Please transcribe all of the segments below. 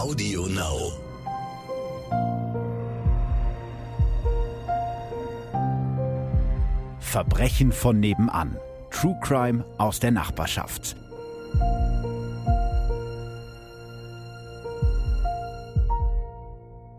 Audio Now. Verbrechen von nebenan. True Crime aus der Nachbarschaft.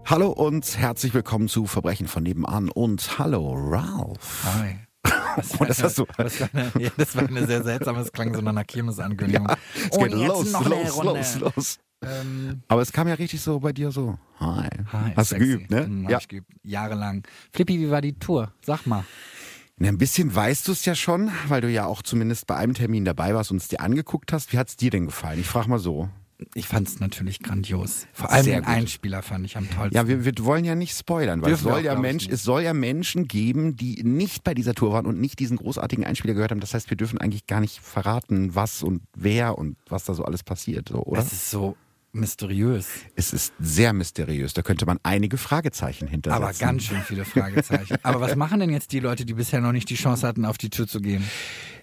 Hallo und herzlich willkommen zu Verbrechen von nebenan und hallo Ralph. Hi. Das Oh, das hast du- Das war eine, ja, das war eine sehr seltsame, es klang so nach einer Kirmesankündigung. Es geht los, los, los, los. Ähm, Aber es kam ja richtig so bei dir so. Hi. hi, Hast du sexy. geübt, ne? Hm, hab Ja. ich geübt. Jahrelang. Flippi, wie war die Tour? Sag mal. Na, Ein bisschen weißt du es ja schon, weil du ja auch zumindest bei einem Termin dabei warst und es dir angeguckt hast. Wie hat es dir denn gefallen? Ich frage mal so. Ich fand es natürlich grandios. Vor allem Sehr den gut. Einspieler fand ich am tollsten. Ja, wir, wir wollen ja nicht spoilern, weil es soll, ja Mensch, es soll ja Menschen geben, die nicht bei dieser Tour waren und nicht diesen großartigen Einspieler gehört haben. Das heißt, wir dürfen eigentlich gar nicht verraten, was und wer und was da so alles passiert, so, oder? das ist so mysteriös. Es ist sehr mysteriös. Da könnte man einige Fragezeichen hintersetzen. Aber ganz schön viele Fragezeichen. Aber was machen denn jetzt die Leute, die bisher noch nicht die Chance hatten, auf die Tür zu gehen?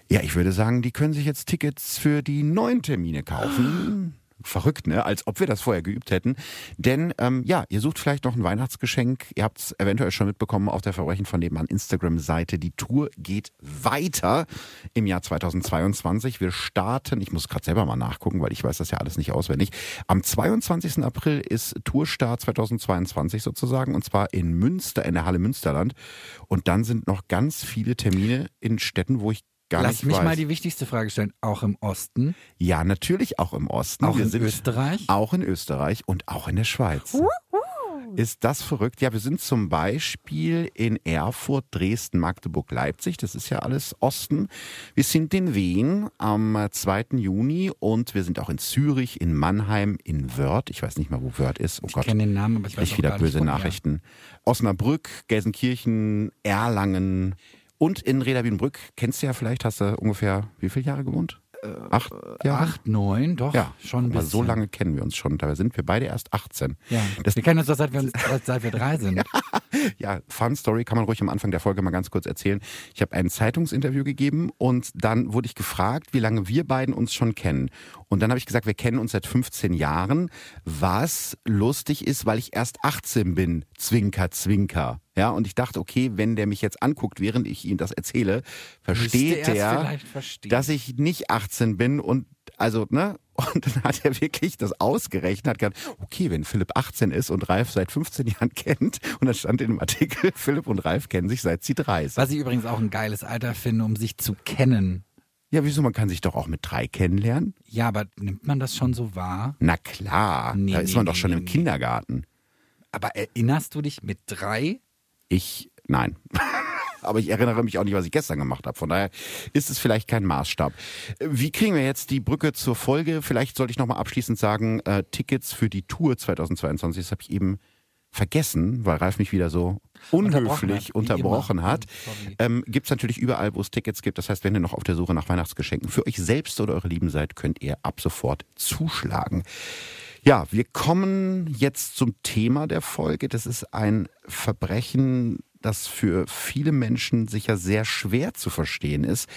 Ja, ich würde sagen, die können sich jetzt Tickets für die neuen Termine kaufen. Verrückt, ne? Als ob wir das vorher geübt hätten. Denn ähm, ja, ihr sucht vielleicht noch ein Weihnachtsgeschenk. Ihr habt es eventuell schon mitbekommen auf der Verbrechen von nebenan Instagram-Seite. Die Tour geht weiter im Jahr 2022. Wir starten, ich muss gerade selber mal nachgucken, weil ich weiß das ja alles nicht auswendig. Am 22. April ist Tourstart 2022 sozusagen und zwar in Münster, in der Halle Münsterland. Und dann sind noch ganz viele Termine in Städten, wo ich gar Lass nicht mich weiß. mal die wichtigste Frage stellen. Auch im Osten? Ja, natürlich auch im Osten. Auch wir in sind Österreich? Auch in Österreich und auch in der Schweiz. Ist das verrückt? Ja, wir sind zum Beispiel in Erfurt, Dresden, Magdeburg, Leipzig. Das ist ja alles Osten. Wir sind in Wien am äh, 2. Juni und wir sind auch in Zürich, in Mannheim, in Wörth. Ich weiß nicht mal, wo Wörth ist. Oh Ich Gott. kenne den Namen, aber ich weiß Ich auch wieder nicht, böse. Nachrichten. Osnabrück, Gelsenkirchen, Erlangen und in Reda Wiedenbrück. Kennst du ja vielleicht, hast du ungefähr wie viele Jahre gewohnt? Acht Jahre? Acht, neun, doch, Ja, schon ein aber bisschen. so lange kennen wir uns schon. Dabei sind wir beide erst 18. Ja. Das- wir kennen uns doch seit wir, uns, seit wir drei sind. Ja, Fun Story kann man ruhig am Anfang der Folge mal ganz kurz erzählen. Ich habe ein Zeitungsinterview gegeben und dann wurde ich gefragt, wie lange wir beiden uns schon kennen. Und dann habe ich gesagt, wir kennen uns seit 15 Jahren, was lustig ist, weil ich erst 18 bin. Zwinker, zwinker. Ja, und ich dachte, okay, wenn der mich jetzt anguckt, während ich ihm das erzähle, versteht er, dass ich nicht 18 bin und also, ne? Und dann hat er wirklich das ausgerechnet, hat gesagt, okay, wenn Philipp 18 ist und Ralf seit 15 Jahren kennt, und dann stand in dem Artikel, Philipp und Ralf kennen sich seit sie drei sind. Was ich übrigens auch ein geiles Alter finde, um sich zu kennen. Ja, wieso? Man kann sich doch auch mit drei kennenlernen. Ja, aber nimmt man das schon so wahr? Na klar, Nee, da ist nee, man doch nee, schon nee, im. Kindergarten. Aber erinnerst du dich mit drei? Ich, nein. Aber ich erinnere mich auch nicht, was ich gestern gemacht habe. Von daher ist es vielleicht kein Maßstab. Wie kriegen wir jetzt die Brücke zur Folge? Vielleicht sollte ich nochmal abschließend sagen, äh, Tickets für die Tour 2022, das habe ich eben vergessen, weil Ralf mich wieder so Unterbrochen unhöflich hat, wie unterbrochen hat. Ähm, Gibt es natürlich überall, wo es Tickets gibt. Das heißt, wenn ihr noch auf der Suche nach Weihnachtsgeschenken für euch selbst oder eure Lieben seid, könnt ihr ab sofort zuschlagen. Ja, wir kommen jetzt zum Thema der Folge. Das ist ein Verbrechen, das für viele Menschen sicher sehr schwer zu verstehen ist.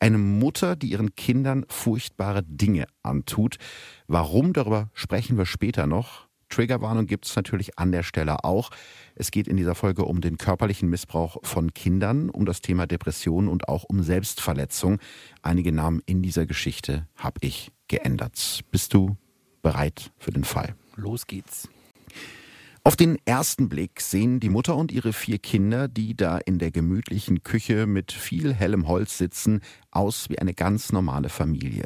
Eine Mutter, die ihren Kindern furchtbare Dinge antut. Warum, darüber sprechen wir später noch. Triggerwarnung gibt es natürlich an der Stelle auch. Es geht in dieser Folge um den körperlichen Missbrauch von Kindern, um das Thema Depression und auch um Selbstverletzung. Einige Namen in dieser Geschichte habe ich geändert. Bist du bereit für den Fall? Los geht's. Auf den ersten Blick sehen die Mutter und ihre vier Kinder, die da in der gemütlichen Küche mit viel hellem Holz sitzen, aus wie eine ganz normale Familie.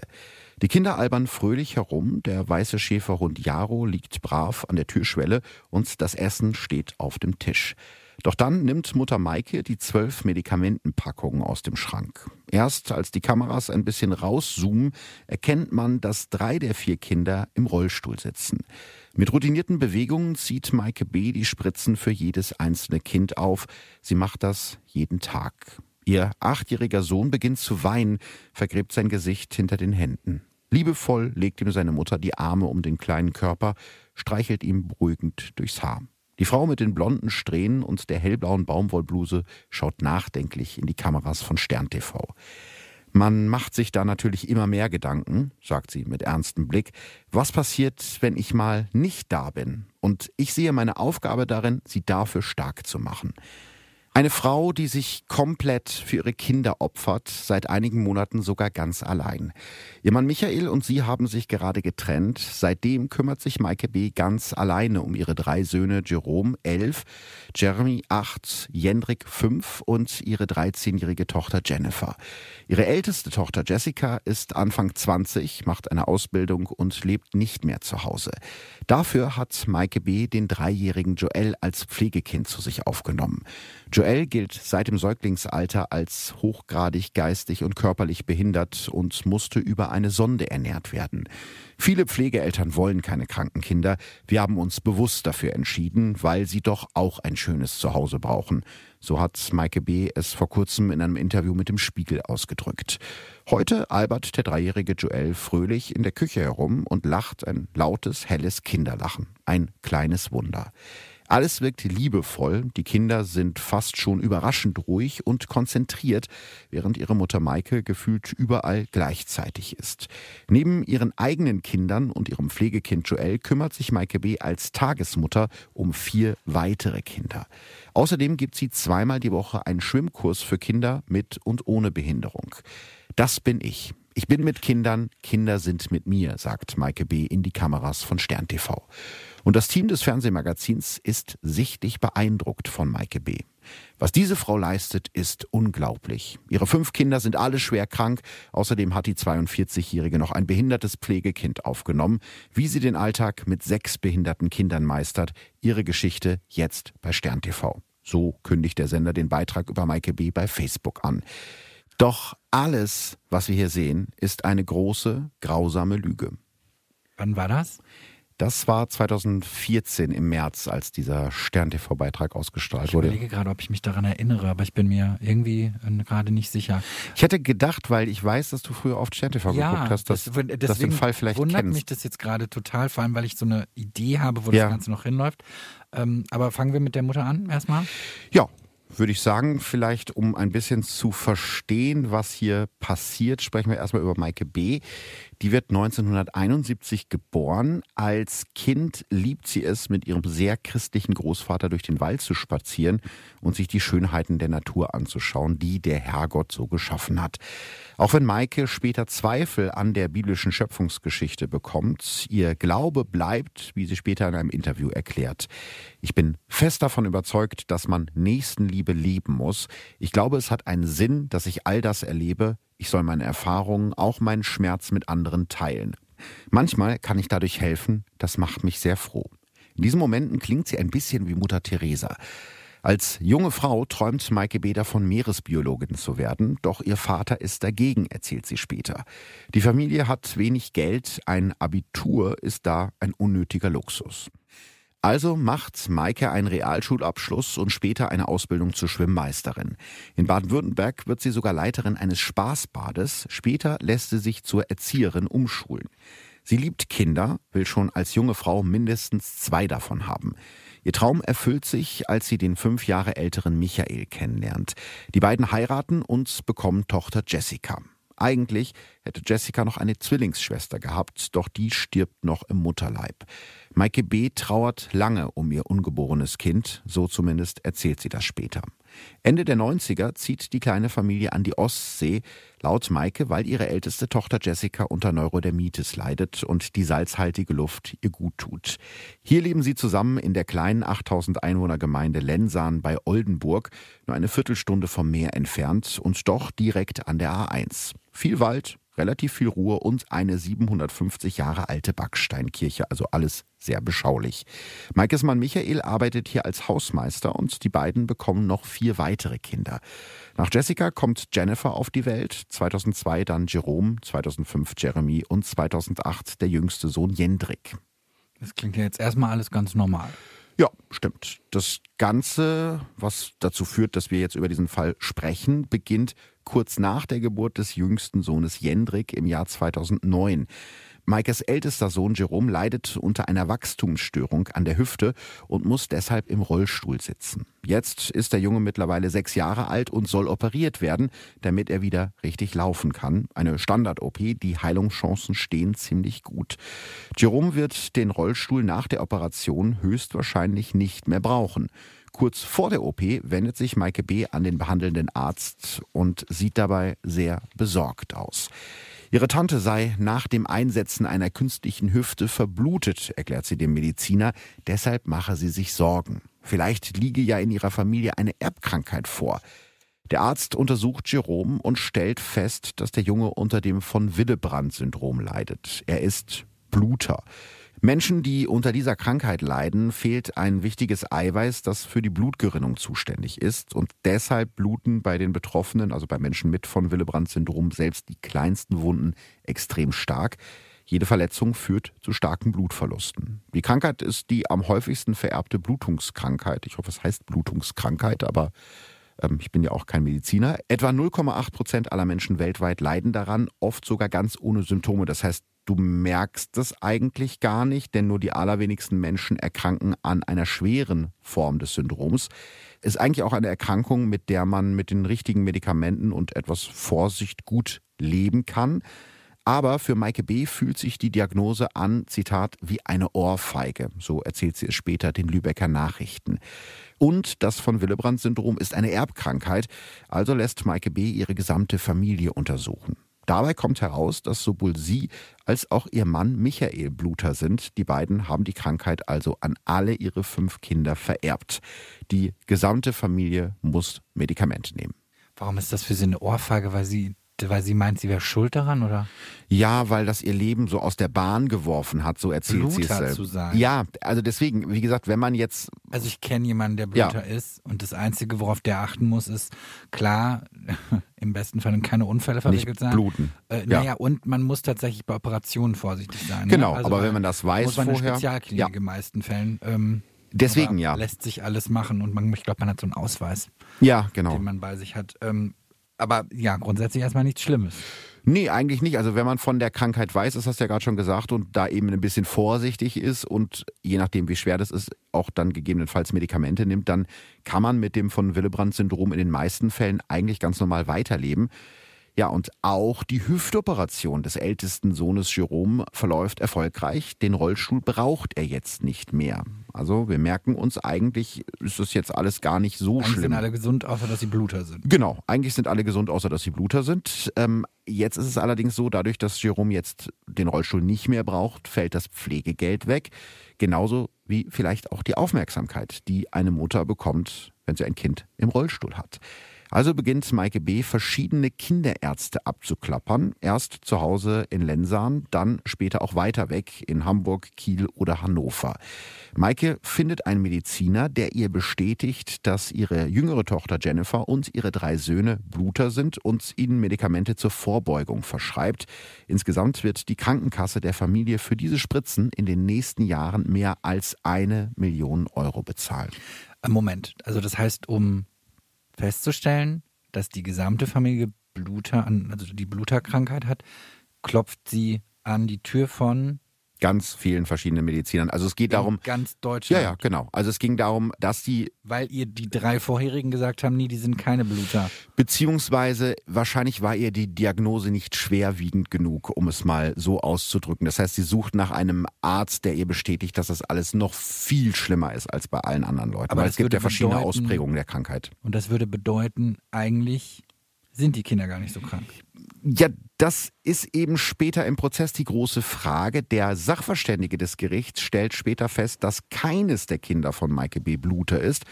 Die Kinder albern fröhlich herum, der weiße Schäferhund Jaro liegt brav an der Türschwelle und das Essen steht auf dem Tisch. Doch dann nimmt Mutter Maike die zwölf Medikamentenpackungen aus dem Schrank. Erst als die Kameras ein bisschen rauszoomen, erkennt man, dass drei der vier Kinder im Rollstuhl sitzen. Mit routinierten Bewegungen zieht Maike B. die Spritzen für jedes einzelne Kind auf. Sie macht das jeden Tag. Ihr achtjähriger Sohn beginnt zu weinen, vergräbt sein Gesicht hinter den Händen. Liebevoll legt ihm seine Mutter die Arme um den kleinen Körper, streichelt ihm beruhigend durchs Haar. Die Frau mit den blonden Strähnen und der hellblauen Baumwollbluse schaut nachdenklich in die Kameras von Stern TV. Man macht sich da natürlich immer mehr Gedanken, sagt sie mit ernstem Blick. Was passiert, wenn ich mal nicht da bin? Und ich sehe meine Aufgabe darin, sie dafür stark zu machen. Eine Frau, die sich komplett für ihre Kinder opfert, seit einigen Monaten sogar ganz allein. Ihr Mann Michael und sie haben sich gerade getrennt. Seitdem kümmert sich Maike B. ganz alleine um ihre drei Söhne Jerome, elf, Jeremy, acht, Jendrik, fünf und ihre 13-jährige Tochter Jennifer. Ihre älteste Tochter Jessica ist Anfang 20, macht eine Ausbildung und lebt nicht mehr zu Hause. Dafür hat Maike B. den dreijährigen Joel als Pflegekind zu sich aufgenommen. Joel gilt seit dem Säuglingsalter als hochgradig geistig und körperlich behindert und musste über eine Sonde ernährt werden. Viele Pflegeeltern wollen keine kranken Kinder. Wir haben uns bewusst dafür entschieden, weil sie doch auch ein schönes Zuhause brauchen. So hat Maike B. es vor kurzem in einem Interview mit dem Spiegel ausgedrückt. Heute albert der dreijährige Joel fröhlich in der Küche herum und lacht ein lautes, helles Kinderlachen. Ein kleines Wunder. Alles wirkt liebevoll, die Kinder sind fast schon überraschend ruhig und konzentriert, während ihre Mutter Maike gefühlt überall gleichzeitig ist. Neben ihren eigenen Kindern und ihrem Pflegekind Joel kümmert sich Maike B. als Tagesmutter um vier weitere Kinder. Außerdem gibt sie zweimal die Woche einen Schwimmkurs für Kinder mit und ohne Behinderung. Das bin ich. Ich bin mit Kindern, Kinder sind mit mir, sagt Maike B. in die Kameras von Stern TV. Und das Team des Fernsehmagazins ist sichtlich beeindruckt von Maike B. Was diese Frau leistet, ist unglaublich. Ihre fünf Kinder sind alle schwer krank. Außerdem hat die 42-Jährige noch ein behindertes Pflegekind aufgenommen. Wie sie den Alltag mit sechs behinderten Kindern meistert, ihre Geschichte jetzt bei Stern TV. So kündigt der Sender den Beitrag über Maike B. bei Facebook an. Doch alles, was wir hier sehen, ist eine große, grausame Lüge. Wann war das? Das war 2014 im März, als dieser Stern-TV-Beitrag ausgestrahlt wurde. Ich überlege gerade, ob ich mich daran erinnere, aber ich bin mir irgendwie äh, gerade nicht sicher. Ich hätte gedacht, weil ich weiß, dass du früher oft Stern-TV ja, geguckt hast, dass, das, dass du den Fall vielleicht wundert kennst. mich das jetzt gerade total, vor allem, weil ich so eine Idee habe, wo ja. das Ganze noch hinläuft. Ähm, aber fangen wir mit der Mutter an erstmal? Ja, würde ich sagen, vielleicht um ein bisschen zu verstehen, was hier passiert, sprechen wir erstmal über Maike B. Die wird 1971 geboren. Als Kind liebt sie es, mit ihrem sehr christlichen Großvater durch den Wald zu spazieren und sich die Schönheiten der Natur anzuschauen, die der Herrgott so geschaffen hat. Auch wenn Maike später Zweifel an der biblischen Schöpfungsgeschichte bekommt, ihr Glaube bleibt, wie sie später in einem Interview erklärt. Ich bin fest davon überzeugt, dass man Nächstenliebe leben muss. Ich glaube, es hat einen Sinn, dass ich all das erlebe, ich soll meine Erfahrungen, auch meinen Schmerz mit anderen teilen. Manchmal kann ich dadurch helfen, das macht mich sehr froh. In diesen Momenten klingt sie ein bisschen wie Mutter Teresa. Als junge Frau träumt Maike B. davon, Meeresbiologin zu werden, doch ihr Vater ist dagegen, erzählt sie später. Die Familie hat wenig Geld, ein Abitur ist da ein unnötiger Luxus. Also macht Maike einen Realschulabschluss und später eine Ausbildung zur Schwimmmeisterin. In Baden-Württemberg wird sie sogar Leiterin eines Spaßbades. Später lässt sie sich zur Erzieherin umschulen. Sie liebt Kinder, will schon als junge Frau mindestens zwei davon haben. Ihr Traum erfüllt sich, als sie den fünf Jahre älteren Michael kennenlernt. Die beiden heiraten und bekommen Tochter Jessica. Eigentlich hätte Jessica noch eine Zwillingsschwester gehabt, doch die stirbt noch im Mutterleib. Maike B. trauert lange um ihr ungeborenes Kind, so zumindest erzählt sie das später. Ende der 90er zieht die kleine Familie an die Ostsee, laut Maike, weil ihre älteste Tochter Jessica unter Neurodermitis leidet und die salzhaltige Luft ihr gut tut. Hier leben sie zusammen in der kleinen 8000 Einwohner Gemeinde Lensan bei Oldenburg, nur eine Viertelstunde vom Meer entfernt und doch direkt an der A1. Viel Wald, relativ viel Ruhe und eine 750 Jahre alte Backsteinkirche, also alles sehr beschaulich. Maikes Mann Michael arbeitet hier als Hausmeister und die beiden bekommen noch vier weitere Kinder. Nach Jessica kommt Jennifer auf die Welt, 2002 dann Jerome, 2005 Jeremy und 2008 der jüngste Sohn Jendrik. Das klingt ja jetzt erstmal alles ganz normal. Ja, stimmt. Das Ganze, was dazu führt, dass wir jetzt über diesen Fall sprechen, beginnt kurz nach der Geburt des jüngsten Sohnes Jendrik im Jahr 2009. Maikes ältester Sohn Jerome leidet unter einer Wachstumsstörung an der Hüfte und muss deshalb im Rollstuhl sitzen. Jetzt ist der Junge mittlerweile sechs Jahre alt und soll operiert werden, damit er wieder richtig laufen kann. Eine Standard-OP, die Heilungschancen stehen ziemlich gut. Jerome wird den Rollstuhl nach der Operation höchstwahrscheinlich nicht mehr brauchen. Kurz vor der OP wendet sich Maike B. an den behandelnden Arzt und sieht dabei sehr besorgt aus. Ihre Tante sei nach dem Einsetzen einer künstlichen Hüfte verblutet, erklärt sie dem Mediziner. Deshalb mache sie sich Sorgen. Vielleicht liege ja in ihrer Familie eine Erbkrankheit vor. Der Arzt untersucht Jerome und stellt fest, dass der Junge unter dem von Willebrand-Syndrom leidet. Er ist Bluter. Menschen, die unter dieser Krankheit leiden, fehlt ein wichtiges Eiweiß, das für die Blutgerinnung zuständig ist. Und deshalb bluten bei den Betroffenen, also bei Menschen mit von Willebrand-Syndrom, selbst die kleinsten Wunden extrem stark. Jede Verletzung führt zu starken Blutverlusten. Die Krankheit ist die am häufigsten vererbte Blutungskrankheit. Ich hoffe, es heißt Blutungskrankheit, aber ähm, ich bin ja auch kein Mediziner. Etwa 0,8 Prozent aller Menschen weltweit leiden daran, oft sogar ganz ohne Symptome. Das heißt, Du merkst es eigentlich gar nicht, denn nur die allerwenigsten Menschen erkranken an einer schweren Form des Syndroms. Ist eigentlich auch eine Erkrankung, mit der man mit den richtigen Medikamenten und etwas Vorsicht gut leben kann. Aber für Maike B. fühlt sich die Diagnose an, Zitat, wie eine Ohrfeige. So erzählt sie es später den Lübecker Nachrichten. Und das von Willebrand-Syndrom ist eine Erbkrankheit. Also lässt Maike B. ihre gesamte Familie untersuchen. Dabei kommt heraus, dass sowohl sie als auch ihr Mann Michael Bluter sind. Die beiden haben die Krankheit also an alle ihre fünf Kinder vererbt. Die gesamte Familie muss Medikamente nehmen. Warum ist das für sie eine Ohrfeige? Weil sie weil sie meint, sie wäre schuld daran, oder? Ja, weil das ihr Leben so aus der Bahn geworfen hat, so erzählt Bluter sie es selbst. zu sein. Ja, also deswegen, wie gesagt, wenn man jetzt. Also ich kenne jemanden, der Bluter ja. ist und das Einzige, worauf der achten muss, ist klar, im besten Fall keine Unfälle verwickelt sein. Bluten. Äh, naja, ja. und man muss tatsächlich bei Operationen vorsichtig sein. Ne? Genau, ne? also aber wenn man das weiß muss man vorher. Eine Spezialklinik ja. in den meisten Fällen. Ähm, Deswegen ja. Lässt sich alles machen und man, ich glaube, man hat so einen Ausweis. Ja, genau. Den man bei sich hat. Ähm, aber ja, grundsätzlich erstmal nichts Schlimmes. Nee, eigentlich nicht. Also wenn man von der Krankheit weiß, das hast du ja gerade schon gesagt, und da eben ein bisschen vorsichtig ist und je nachdem, wie schwer das ist, auch dann gegebenenfalls Medikamente nimmt, dann kann man mit dem von Willebrand-Syndrom in den meisten Fällen eigentlich ganz normal weiterleben. Ja, und auch die Hüftoperation des ältesten Sohnes Jerome verläuft erfolgreich. Den Rollstuhl braucht er jetzt nicht mehr. Also wir merken uns, eigentlich ist das jetzt alles gar nicht so eigentlich schlimm. sind alle gesund, außer dass sie Bluter sind. Genau, eigentlich sind alle gesund, außer dass sie Bluter sind. Ähm, jetzt ist es allerdings so, dadurch, dass Jerome jetzt den Rollstuhl nicht mehr braucht, fällt das Pflegegeld weg. Genauso wie vielleicht auch die Aufmerksamkeit, die eine Mutter bekommt, wenn sie ein Kind im Rollstuhl hat. Also beginnt Maike B. verschiedene Kinderärzte abzuklappern. Erst zu Hause in Lensahn, dann später auch weiter weg in Hamburg, Kiel oder Hannover. Maike findet einen Mediziner, der ihr bestätigt, dass ihre jüngere Tochter Jennifer und ihre drei Söhne Bluter sind und ihnen Medikamente zur Vorbeugung verschreibt. Insgesamt wird die Krankenkasse der Familie für diese Spritzen in den nächsten Jahren mehr als eine Million Euro bezahlen. Moment, also das heißt, um festzustellen, dass die gesamte Familie Bluter, also die Bluterkrankheit hat, klopft sie an die Tür von ganz vielen verschiedenen Medizinern. Also es geht darum. Ganz Deutschland. Ja, ja, genau. Also es ging darum, dass die. Weil ihr die drei vorherigen gesagt haben, nee, die sind keine Bluter. Beziehungsweise wahrscheinlich war ihr die Diagnose nicht schwerwiegend genug, um es mal so auszudrücken. Das heißt, sie sucht nach einem Arzt, der ihr bestätigt, dass das alles noch viel schlimmer ist als bei allen anderen Leuten. Aber Weil es gibt ja verschiedene bedeuten, Ausprägungen der Krankheit. Und das würde bedeuten, eigentlich sind die Kinder gar nicht so krank. Ja, das ist eben später im Prozess die große Frage. Der Sachverständige des Gerichts stellt später fest, dass keines der Kinder von Maike B. Bluter ist.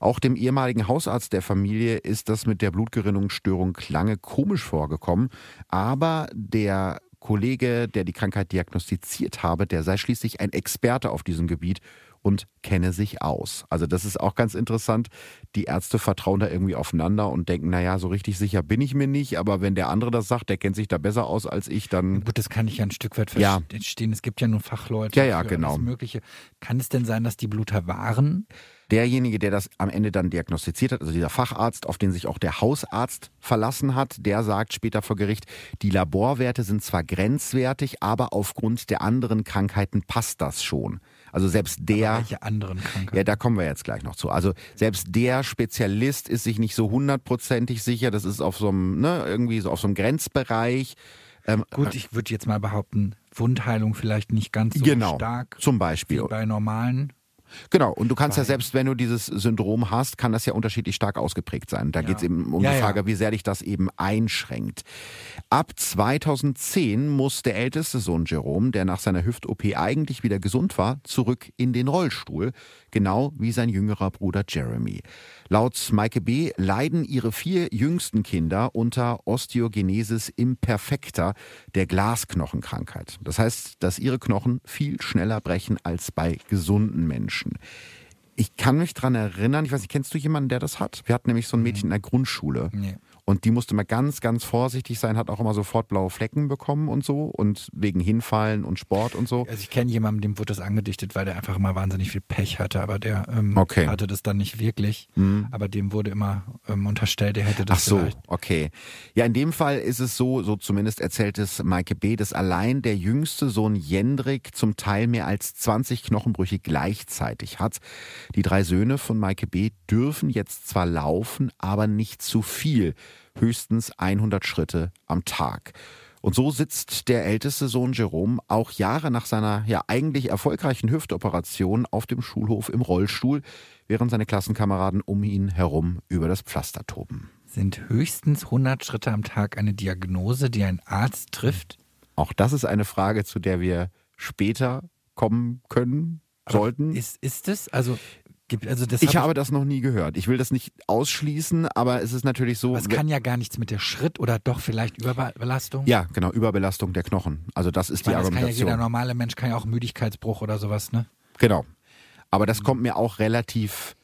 Auch dem ehemaligen Hausarzt der Familie ist das mit der Blutgerinnungsstörung lange komisch vorgekommen. Aber der Kollege, der die Krankheit diagnostiziert habe, der sei schließlich ein Experte auf diesem Gebiet und kenne sich aus. Also das ist auch ganz interessant. Die Ärzte vertrauen da irgendwie aufeinander und denken, naja, so richtig sicher bin ich mir nicht, aber wenn der andere das sagt, der kennt sich da besser aus als ich, dann... Gut, das kann ich ja ein Stück weit verstehen. Ja. Es gibt ja nun Fachleute ja, ja, genau. alles Mögliche. Kann es denn sein, dass die Bluter waren? derjenige, der das am Ende dann diagnostiziert hat, also dieser Facharzt, auf den sich auch der Hausarzt verlassen hat, der sagt später vor Gericht, die Laborwerte sind zwar grenzwertig, aber aufgrund der anderen Krankheiten passt das schon. Also selbst der. Aber welche anderen Krankheiten? Ja, da kommen wir jetzt gleich noch zu. Also selbst der Spezialist ist sich nicht so hundertprozentig sicher. Das ist auf so einem, ne, irgendwie so auf so einem Grenzbereich. Ähm, Gut, ich würde jetzt mal behaupten, Wundheilung vielleicht nicht ganz so genau, stark. Zum Beispiel. Wie bei normalen. Genau, und du kannst ja selbst, wenn du dieses Syndrom hast, kann das ja unterschiedlich stark ausgeprägt sein. Da ja. geht es eben um ja, die Frage, ja. wie sehr dich das eben einschränkt. Ab 2010 muss der älteste Sohn Jerome, der nach seiner Hüft-OP eigentlich wieder gesund war, zurück in den Rollstuhl, genau wie sein jüngerer Bruder Jeremy. Laut Maike B. leiden ihre vier jüngsten Kinder unter Osteogenesis imperfecta, der Glasknochenkrankheit. Das heißt, dass ihre Knochen viel schneller brechen als bei gesunden Menschen. Ich kann mich daran erinnern, ich weiß nicht, kennst du jemanden, der das hat? Wir hatten nämlich so ein Mädchen in der Grundschule. Nee. Und die musste mal ganz, ganz vorsichtig sein, hat auch immer sofort blaue Flecken bekommen und so und wegen Hinfallen und Sport und so. Also ich kenne jemanden, dem wurde das angedichtet, weil der einfach immer wahnsinnig viel Pech hatte, aber der ähm, okay. hatte das dann nicht wirklich. Mhm. Aber dem wurde immer ähm, unterstellt, er hätte das Ach so, vielleicht. okay. Ja, in dem Fall ist es so, so zumindest erzählt es Maike B., dass allein der jüngste Sohn Jendrik zum Teil mehr als 20 Knochenbrüche gleichzeitig hat. Die drei Söhne von Maike B. dürfen jetzt zwar laufen, aber nicht zu viel höchstens 100 Schritte am Tag. Und so sitzt der älteste Sohn Jerome auch Jahre nach seiner ja eigentlich erfolgreichen Hüftoperation auf dem Schulhof im Rollstuhl, während seine Klassenkameraden um ihn herum über das Pflaster toben. Sind höchstens 100 Schritte am Tag eine Diagnose, die ein Arzt trifft? Auch das ist eine Frage, zu der wir später kommen können, sollten. ist, ist es? Also gibt. Also das ich hab habe das noch nie gehört. Ich will das nicht ausschließen, aber es ist natürlich so. es kann ja gar nichts mit der Schritt oder doch vielleicht Überbelastung. Ja, genau, Überbelastung der Knochen. Also das ist ich meine, die Argumentation. Das kann ja jeder normale Mensch kann ja auch Müdigkeitsbruch oder sowas, ne? Genau. Aber das kommt mir auch relativ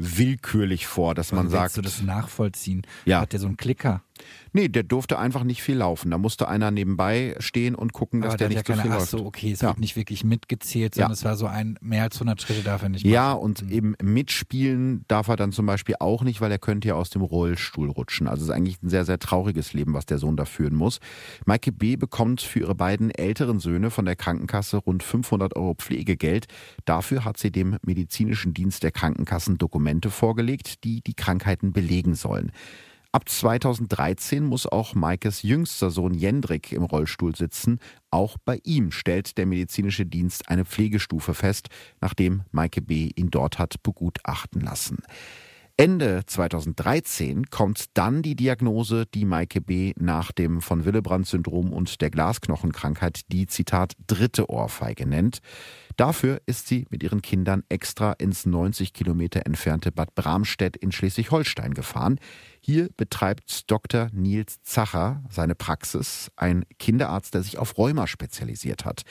willkürlich vor, dass man sagt. du das nachvollziehen? Ja. Hat der so einen Klicker? Nee, der durfte einfach nicht viel laufen. Da musste einer nebenbei stehen und gucken, dass der nicht so viel ach läuft. so, okay, es ja. wird nicht wirklich mitgezählt, sondern ja. es war so ein, mehr als 100 Schritte darf er nicht machen. Ja, und mhm. eben mitspielen darf er dann zum Beispiel auch nicht, weil er könnte ja aus dem Rollstuhl rutschen. Also es ist eigentlich ein sehr, sehr trauriges Leben, was der Sohn da führen muss. Maike B. bekommt für ihre beiden älteren Söhne von der Krankenkasse rund 500 Euro Pflegegeld. Dafür hat sie dem medizinischen Dienst der Krankenkassen Dokumente vorgelegt, die die Krankheiten belegen sollen. Ab 2013 muss auch Maikes jüngster Sohn Jendrik im Rollstuhl sitzen. Auch bei ihm stellt der medizinische Dienst eine Pflegestufe fest, nachdem Maike B. ihn dort hat begutachten lassen. Ende 2013 kommt dann die Diagnose, die Maike B. nach dem von Willebrand-Syndrom und der Glasknochenkrankheit die, Zitat, dritte Ohrfeige nennt. Dafür ist sie mit ihren Kindern extra ins 90 Kilometer entfernte Bad Bramstedt in Schleswig-Holstein gefahren. Hier betreibt Dr. Nils Zacher seine Praxis, ein Kinderarzt, der sich auf Rheuma spezialisiert hat.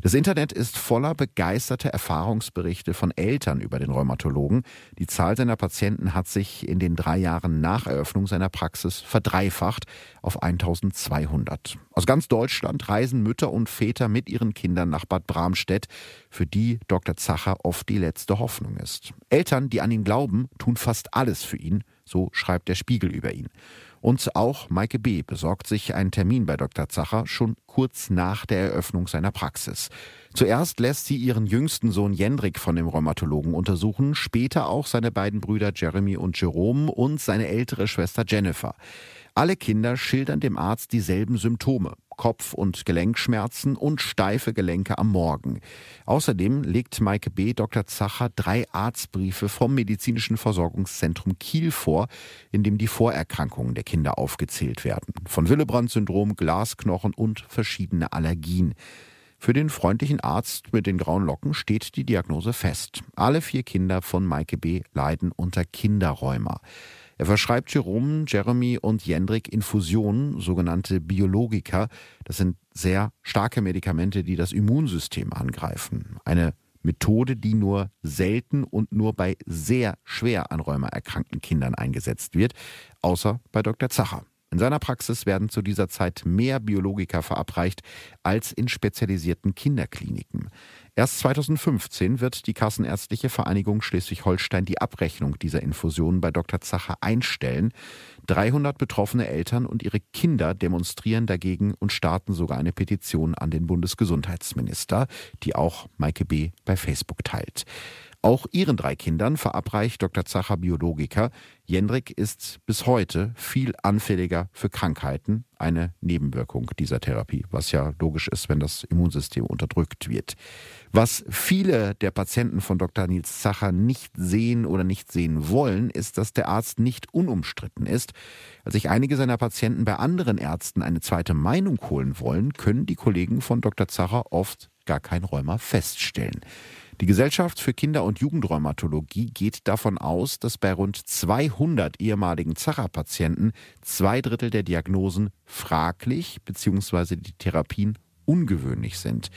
Das Internet ist voller begeisterter Erfahrungsberichte von Eltern über den Rheumatologen. Die Zahl seiner Patienten hat sich in den drei Jahren nach Eröffnung seiner Praxis verdreifacht auf 1200. Aus ganz Deutschland reisen Mütter und Väter mit ihren Kindern nach Bad Bramstedt, für die Dr. Zacher oft die letzte Hoffnung ist. Eltern, die an ihn glauben, tun fast alles für ihn so schreibt der Spiegel über ihn. Und auch Maike B. besorgt sich einen Termin bei Dr. Zacher schon kurz nach der Eröffnung seiner Praxis. Zuerst lässt sie ihren jüngsten Sohn Jendrik von dem Rheumatologen untersuchen, später auch seine beiden Brüder Jeremy und Jerome und seine ältere Schwester Jennifer. Alle Kinder schildern dem Arzt dieselben Symptome. Kopf- und Gelenkschmerzen und steife Gelenke am Morgen. Außerdem legt Maike B. Dr. Zacher drei Arztbriefe vom Medizinischen Versorgungszentrum Kiel vor, in dem die Vorerkrankungen der Kinder aufgezählt werden. Von Willebrand-Syndrom, Glasknochen und verschiedene Allergien. Für den freundlichen Arzt mit den grauen Locken steht die Diagnose fest. Alle vier Kinder von Maike B. leiden unter Kinderrheuma. Er verschreibt Jerome, Jeremy und Jendrik Infusionen, sogenannte Biologika. Das sind sehr starke Medikamente, die das Immunsystem angreifen. Eine Methode, die nur selten und nur bei sehr schwer an Rheuma erkrankten Kindern eingesetzt wird, außer bei Dr. Zacher. In seiner Praxis werden zu dieser Zeit mehr Biologika verabreicht als in spezialisierten Kinderkliniken. Erst 2015 wird die Kassenärztliche Vereinigung Schleswig-Holstein die Abrechnung dieser Infusionen bei Dr. Zacher einstellen. 300 betroffene Eltern und ihre Kinder demonstrieren dagegen und starten sogar eine Petition an den Bundesgesundheitsminister, die auch Maike B. bei Facebook teilt. Auch ihren drei Kindern verabreicht Dr. Zacher Biologiker. Jendrik ist bis heute viel anfälliger für Krankheiten, eine Nebenwirkung dieser Therapie, was ja logisch ist, wenn das Immunsystem unterdrückt wird. Was viele der Patienten von Dr. Nils Zacher nicht sehen oder nicht sehen wollen, ist, dass der Arzt nicht unumstritten ist. Als sich einige seiner Patienten bei anderen Ärzten eine zweite Meinung holen wollen, können die Kollegen von Dr. Zacher oft gar kein Rheuma feststellen. Die Gesellschaft für Kinder- und Jugendrheumatologie geht davon aus, dass bei rund 200 ehemaligen Zacher-Patienten zwei Drittel der Diagnosen fraglich bzw. die Therapien ungewöhnlich sind.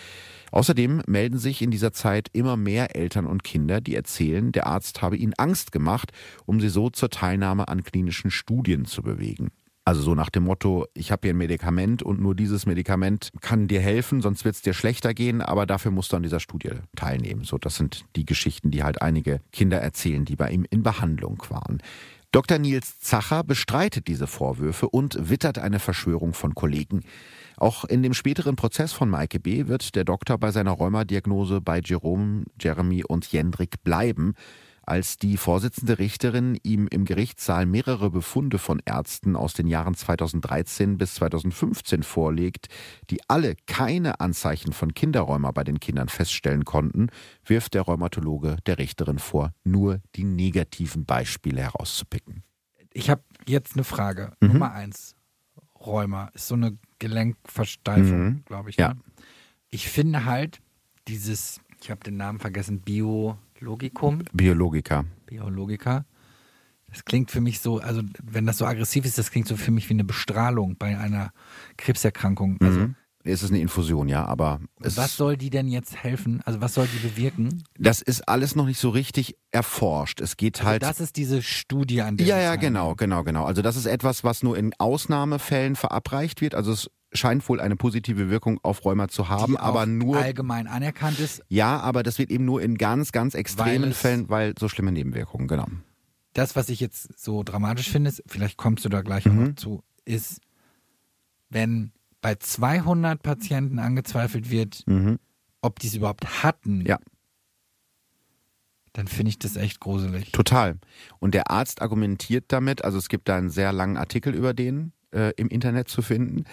Außerdem melden sich in dieser Zeit immer mehr Eltern und Kinder, die erzählen, der Arzt habe ihnen Angst gemacht, um sie so zur Teilnahme an klinischen Studien zu bewegen. Also so nach dem Motto, ich habe hier ein Medikament und nur dieses Medikament kann dir helfen, sonst wird es dir schlechter gehen, aber dafür musst du an dieser Studie teilnehmen. So, das sind die Geschichten, die halt einige Kinder erzählen, die bei ihm in Behandlung waren. Dr. Nils Zacher bestreitet diese Vorwürfe und wittert eine Verschwörung von Kollegen. Auch in dem späteren Prozess von Maike B. wird der Doktor bei seiner Rheumadiagnose bei Jerome, Jeremy und Jendrik bleiben. Als die Vorsitzende Richterin ihm im Gerichtssaal mehrere Befunde von Ärzten aus den Jahren 2013 bis 2015 vorlegt, die alle keine Anzeichen von Kinderrheuma bei den Kindern feststellen konnten, wirft der Rheumatologe der Richterin vor, nur die negativen Beispiele herauszupicken. Ich habe jetzt eine Frage. Mhm. Nummer eins. Rheuma ist so eine Gelenkversteifung, mhm. glaube ich. Ja. Ne? Ich finde halt dieses, ich habe den Namen vergessen, Bio Logikum. Biologiker. Biologiker. Das klingt für mich so, also wenn das so aggressiv ist, das klingt so für mich wie eine Bestrahlung bei einer Krebserkrankung. Also mhm. Es ist eine Infusion, ja, aber. was soll die denn jetzt helfen? Also was soll die bewirken? Das ist alles noch nicht so richtig erforscht. Es geht also halt. Das ist diese Studie an der. Ja, ja, genau, genau, genau. Also das ist etwas, was nur in Ausnahmefällen verabreicht wird. Also es scheint wohl eine positive Wirkung auf Rheuma zu haben, Die aber nur allgemein anerkannt ist. Ja, aber das wird eben nur in ganz, ganz extremen weil Fällen, weil so schlimme Nebenwirkungen, genau. Das, was ich jetzt so dramatisch finde, ist, vielleicht kommst du da gleich mhm. noch zu, ist, wenn bei 200 Patienten angezweifelt wird, mhm. ob die es überhaupt hatten. Ja. Dann finde ich das echt gruselig. Total. Und der Arzt argumentiert damit, also es gibt da einen sehr langen Artikel über den äh, im Internet zu finden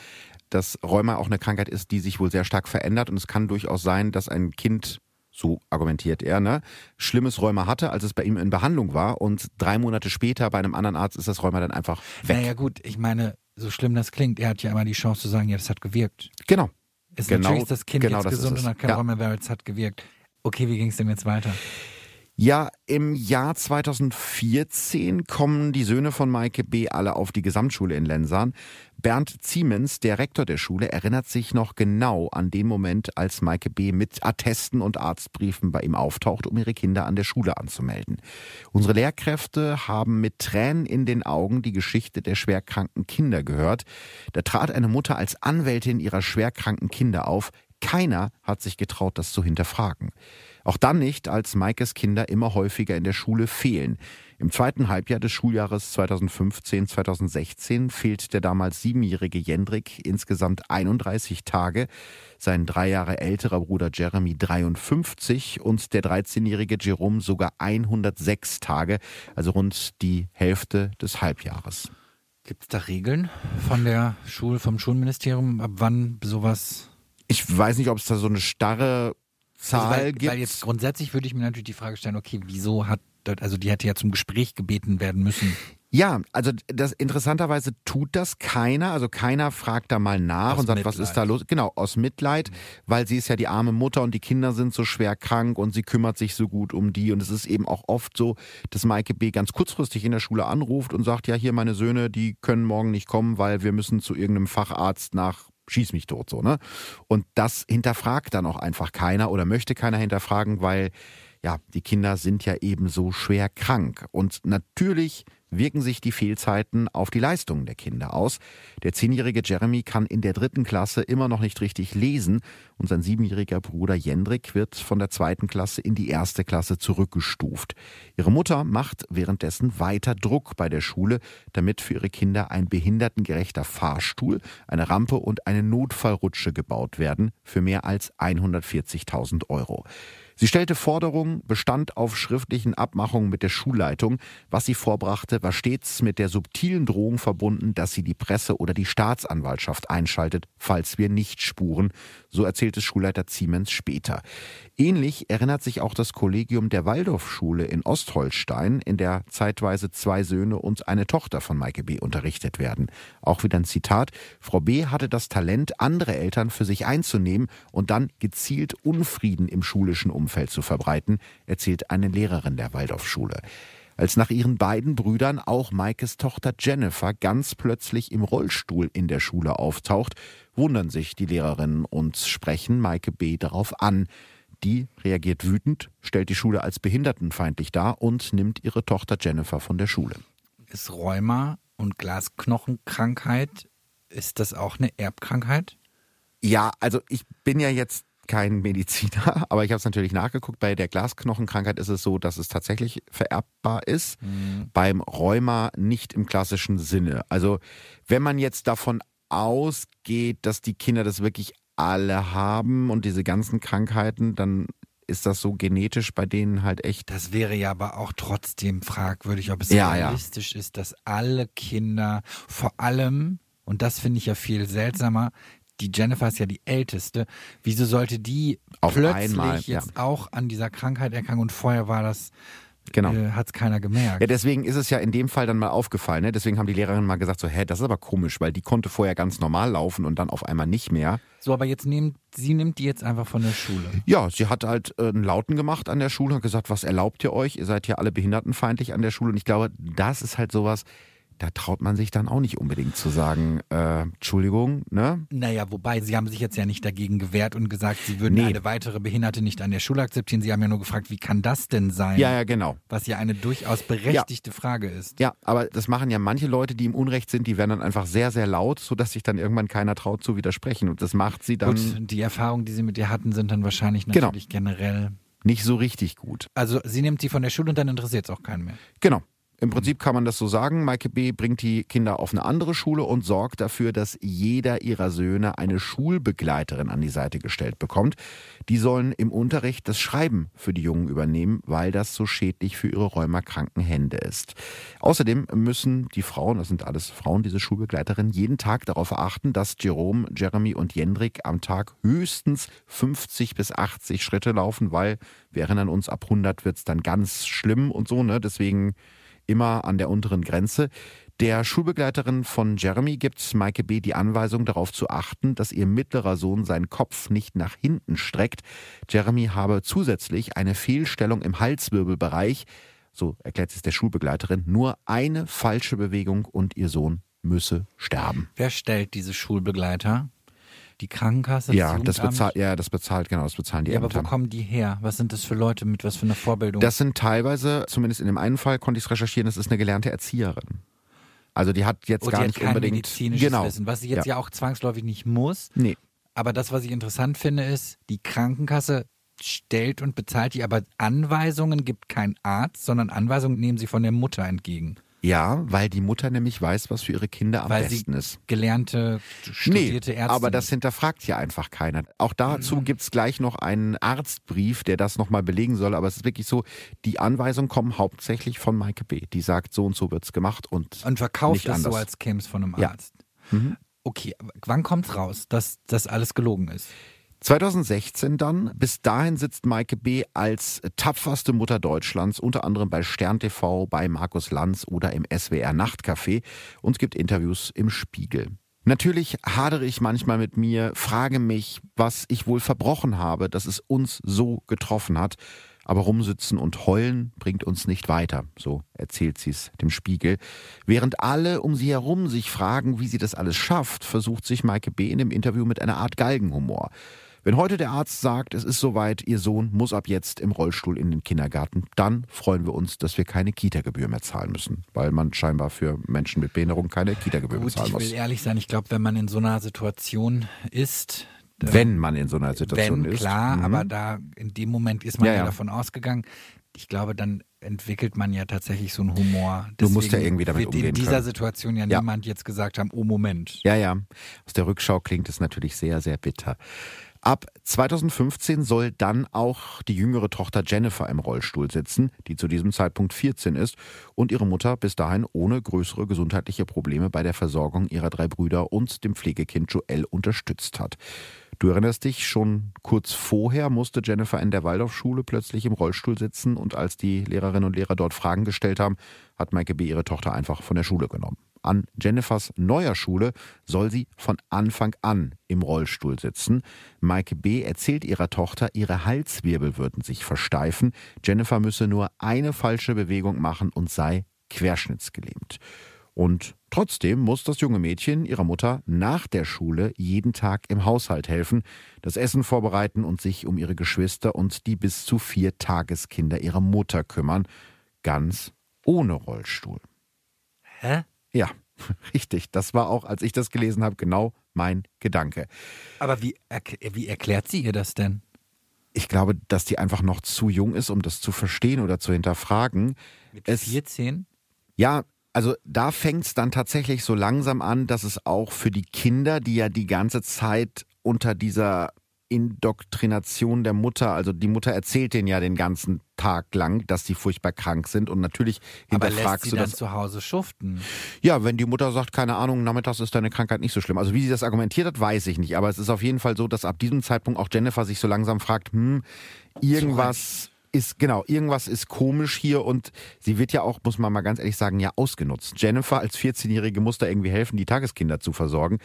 dass Rheuma auch eine Krankheit ist, die sich wohl sehr stark verändert und es kann durchaus sein, dass ein Kind so argumentiert er, ne, schlimmes Rheuma hatte, als es bei ihm in Behandlung war und drei Monate später bei einem anderen Arzt ist das Rheuma dann einfach weg. Naja gut, ich meine, so schlimm das klingt, er hat ja immer die Chance zu sagen, ja, das hat gewirkt. Genau. Ist genau, natürlich ist das Kind genau jetzt gesund und hat kein ja. Rheuma, weil es hat gewirkt. Okay, wie ging es denn jetzt weiter? Ja, im Jahr 2014 kommen die Söhne von Maike B. alle auf die Gesamtschule in Lensahn. Bernd Ziemens, der Rektor der Schule, erinnert sich noch genau an den Moment, als Maike B. mit Attesten und Arztbriefen bei ihm auftaucht, um ihre Kinder an der Schule anzumelden. Unsere Lehrkräfte haben mit Tränen in den Augen die Geschichte der schwerkranken Kinder gehört. Da trat eine Mutter als Anwältin ihrer schwerkranken Kinder auf. Keiner hat sich getraut, das zu hinterfragen. Auch dann nicht, als Maikes Kinder immer häufiger in der Schule fehlen. Im zweiten Halbjahr des Schuljahres 2015-2016 fehlt der damals siebenjährige Jendrik insgesamt 31 Tage, sein drei Jahre älterer Bruder Jeremy 53 und der 13-jährige Jerome sogar 106 Tage, also rund die Hälfte des Halbjahres. Gibt es da Regeln von der Schule, vom Schulministerium, ab wann sowas ich weiß nicht, ob es da so eine starre Zahl also weil. Weil jetzt grundsätzlich würde ich mir natürlich die Frage stellen, okay, wieso hat dort, also die hätte ja zum Gespräch gebeten werden müssen. Ja, also das interessanterweise tut das keiner, also keiner fragt da mal nach aus und sagt, Mitleid. was ist da los? Genau, aus Mitleid, mhm. weil sie ist ja die arme Mutter und die Kinder sind so schwer krank und sie kümmert sich so gut um die und es ist eben auch oft so, dass Maike B ganz kurzfristig in der Schule anruft und sagt, ja, hier meine Söhne, die können morgen nicht kommen, weil wir müssen zu irgendeinem Facharzt nach schieß mich tot so, ne? Und das hinterfragt dann auch einfach keiner oder möchte keiner hinterfragen, weil ja, die Kinder sind ja eben so schwer krank. Und natürlich wirken sich die Fehlzeiten auf die Leistungen der Kinder aus. Der zehnjährige Jeremy kann in der dritten Klasse immer noch nicht richtig lesen und sein siebenjähriger Bruder Jendrik wird von der zweiten Klasse in die erste Klasse zurückgestuft. Ihre Mutter macht währenddessen weiter Druck bei der Schule, damit für ihre Kinder ein behindertengerechter Fahrstuhl, eine Rampe und eine Notfallrutsche gebaut werden für mehr als 140.000 Euro. Sie stellte Forderungen, bestand auf schriftlichen Abmachungen mit der Schulleitung. Was sie vorbrachte, war stets mit der subtilen Drohung verbunden, dass sie die Presse oder die Staatsanwaltschaft einschaltet, falls wir nicht spuren. So erzählte Schulleiter Siemens später. Ähnlich erinnert sich auch das Kollegium der Waldorfschule in Ostholstein, in der zeitweise zwei Söhne und eine Tochter von Maike B. unterrichtet werden. Auch wieder ein Zitat. Frau B. hatte das Talent, andere Eltern für sich einzunehmen und dann gezielt Unfrieden im schulischen Umfeld zu verbreiten, erzählt eine Lehrerin der Waldorfschule. Als nach ihren beiden Brüdern auch Maikes Tochter Jennifer ganz plötzlich im Rollstuhl in der Schule auftaucht, wundern sich die Lehrerinnen und sprechen Maike B. darauf an. Die reagiert wütend, stellt die Schule als behindertenfeindlich dar und nimmt ihre Tochter Jennifer von der Schule. Ist Rheuma und Glasknochenkrankheit, ist das auch eine Erbkrankheit? Ja, also ich bin ja jetzt kein Mediziner, aber ich habe es natürlich nachgeguckt. Bei der Glasknochenkrankheit ist es so, dass es tatsächlich vererbbar ist. Mhm. Beim Rheuma nicht im klassischen Sinne. Also wenn man jetzt davon ausgeht, dass die Kinder das wirklich alle haben und diese ganzen Krankheiten, dann ist das so genetisch bei denen halt echt. Das wäre ja aber auch trotzdem fragwürdig, ob es ja, realistisch ja. ist, dass alle Kinder vor allem, und das finde ich ja viel seltsamer, die Jennifer ist ja die älteste. Wieso sollte die Auf plötzlich einmal, jetzt ja. auch an dieser Krankheit erkranken und vorher war das Genau. Äh, Hat es keiner gemerkt. Ja, deswegen ist es ja in dem Fall dann mal aufgefallen. Ne? Deswegen haben die Lehrerinnen mal gesagt, so, hä, das ist aber komisch, weil die konnte vorher ganz normal laufen und dann auf einmal nicht mehr. So, aber jetzt nimmt, sie nimmt die jetzt einfach von der Schule. Ja, sie hat halt äh, einen Lauten gemacht an der Schule und gesagt, was erlaubt ihr euch? Ihr seid ja alle behindertenfeindlich an der Schule. Und ich glaube, das ist halt sowas, da traut man sich dann auch nicht unbedingt zu sagen, äh, Entschuldigung, ne? Naja, wobei, sie haben sich jetzt ja nicht dagegen gewehrt und gesagt, sie würden nee. eine weitere Behinderte nicht an der Schule akzeptieren. Sie haben ja nur gefragt, wie kann das denn sein? Ja, ja, genau. Was ja eine durchaus berechtigte ja. Frage ist. Ja, aber das machen ja manche Leute, die im Unrecht sind, die werden dann einfach sehr, sehr laut, sodass sich dann irgendwann keiner traut zu widersprechen. Und das macht sie dann. Gut, die Erfahrungen, die sie mit ihr hatten, sind dann wahrscheinlich genau. natürlich genau. generell nicht so richtig gut. Also sie nimmt sie von der Schule und dann interessiert es auch keinen mehr. Genau. Im Prinzip kann man das so sagen. Maike B. bringt die Kinder auf eine andere Schule und sorgt dafür, dass jeder ihrer Söhne eine Schulbegleiterin an die Seite gestellt bekommt. Die sollen im Unterricht das Schreiben für die Jungen übernehmen, weil das so schädlich für ihre rheumakranken Hände ist. Außerdem müssen die Frauen, das sind alles Frauen, diese Schulbegleiterinnen, jeden Tag darauf achten, dass Jerome, Jeremy und Jendrik am Tag höchstens 50 bis 80 Schritte laufen, weil wir erinnern uns, ab 100 wird es dann ganz schlimm und so. Ne? Deswegen immer an der unteren Grenze. Der Schulbegleiterin von Jeremy gibt Maike B. die Anweisung, darauf zu achten, dass ihr mittlerer Sohn seinen Kopf nicht nach hinten streckt. Jeremy habe zusätzlich eine Fehlstellung im Halswirbelbereich. So erklärt es der Schulbegleiterin. Nur eine falsche Bewegung und ihr Sohn müsse sterben. Wer stellt diese Schulbegleiter? Die Krankenkasse? Ja, das, bezahlt, ja, das bezahlt, genau, das bezahlen die Ja, aber wo kommen die her? Was sind das für Leute mit was für einer Vorbildung? Das sind teilweise, zumindest in dem einen Fall konnte ich es recherchieren, das ist eine gelernte Erzieherin. Also die hat jetzt oh, gar nicht unbedingt medizinisches genau. Wissen, was sie jetzt ja. ja auch zwangsläufig nicht muss. Nee. Aber das, was ich interessant finde, ist, die Krankenkasse stellt und bezahlt die, aber Anweisungen gibt kein Arzt, sondern Anweisungen nehmen sie von der Mutter entgegen. Ja, weil die Mutter nämlich weiß, was für ihre Kinder am weil besten ist. Gelernte, studierte nee, Ärzte. Aber das hinterfragt hier einfach keiner. Auch dazu mhm. gibt's gleich noch einen Arztbrief, der das nochmal belegen soll. Aber es ist wirklich so, die Anweisungen kommen hauptsächlich von Maike B. Die sagt, so und so wird's gemacht und. Und verkauft es anders. so, als käme es von einem Arzt. Ja. Mhm. Okay, wann kommt's raus, dass das alles gelogen ist? 2016 dann, bis dahin sitzt Maike B. als tapferste Mutter Deutschlands, unter anderem bei Stern TV, bei Markus Lanz oder im SWR Nachtcafé und gibt Interviews im Spiegel. Natürlich hadere ich manchmal mit mir, frage mich, was ich wohl verbrochen habe, dass es uns so getroffen hat. Aber rumsitzen und heulen bringt uns nicht weiter, so erzählt sie es dem Spiegel. Während alle um sie herum sich fragen, wie sie das alles schafft, versucht sich Maike B. in dem Interview mit einer Art Galgenhumor. Wenn heute der Arzt sagt, es ist soweit, Ihr Sohn muss ab jetzt im Rollstuhl in den Kindergarten, dann freuen wir uns, dass wir keine Kita-Gebühr mehr zahlen müssen, weil man scheinbar für Menschen mit Behinderung keine Kita-Gebühr bezahlen muss. Ich will ehrlich sein, ich glaube, wenn man in so einer Situation ist, wenn man in so einer Situation wenn, ist. Klar, Mhm. aber da in dem Moment ist man Ja, ja, davon ausgegangen. Ich glaube, dann entwickelt man ja tatsächlich so einen Humor. Du musst ja Deswegen irgendwie damit wird in umgehen dieser können. Situation ja, Ja. niemand jetzt gesagt haben, oh Moment. Ja, ja. Aus der Rückschau klingt es natürlich sehr, sehr bitter. Ab 2015 soll dann auch die jüngere Tochter Jennifer im Rollstuhl sitzen, die zu diesem Zeitpunkt 14 ist und ihre Mutter bis dahin ohne größere gesundheitliche Probleme bei der Versorgung ihrer drei Brüder und dem Pflegekind Joel unterstützt hat. Du erinnerst dich, schon kurz vorher musste Jennifer in der Waldorfschule plötzlich im Rollstuhl sitzen und als die Lehrerinnen und Lehrer dort Fragen gestellt haben, hat Maike B. ihre Tochter einfach von der Schule genommen. An Jennifers neuer Schule soll sie von Anfang an im Rollstuhl sitzen. Maike B. erzählt ihrer Tochter, ihre Halswirbel würden sich versteifen. Jennifer müsse nur eine falsche Bewegung machen und sei querschnittsgelähmt. Und trotzdem muss das junge Mädchen ihrer Mutter nach der Schule jeden Tag im Haushalt helfen, das Essen vorbereiten und sich um ihre Geschwister und die bis zu vier Tageskinder ihrer Mutter kümmern. Ganz ohne Rollstuhl. Hä? Ja, richtig. Das war auch, als ich das gelesen habe, genau mein Gedanke. Aber wie, wie erklärt sie ihr das denn? Ich glaube, dass die einfach noch zu jung ist, um das zu verstehen oder zu hinterfragen. Mit Es- 14? Ja, also da fängt es dann tatsächlich so langsam an, dass es auch für die Kinder, die ja die ganze Zeit unter dieser Indoktrination der Mutter, also die Mutter erzählt denen ja den ganzen Tag lang, dass sie furchtbar krank sind und natürlich Aber lässt hinterfragst sie du dann das. zu Hause schuften? Ja, wenn die Mutter sagt, keine Ahnung, nachmittags ist deine Krankheit nicht so schlimm. Also wie sie das argumentiert hat, weiß ich nicht. Aber es ist auf jeden Fall so, dass ab diesem Zeitpunkt auch Jennifer sich so langsam fragt, hm, irgendwas ist, genau, irgendwas ist komisch hier und sie wird ja auch, muss man mal ganz ehrlich sagen, ja ausgenutzt. Jennifer als 14-Jährige muss da irgendwie helfen, die Tageskinder zu versorgen.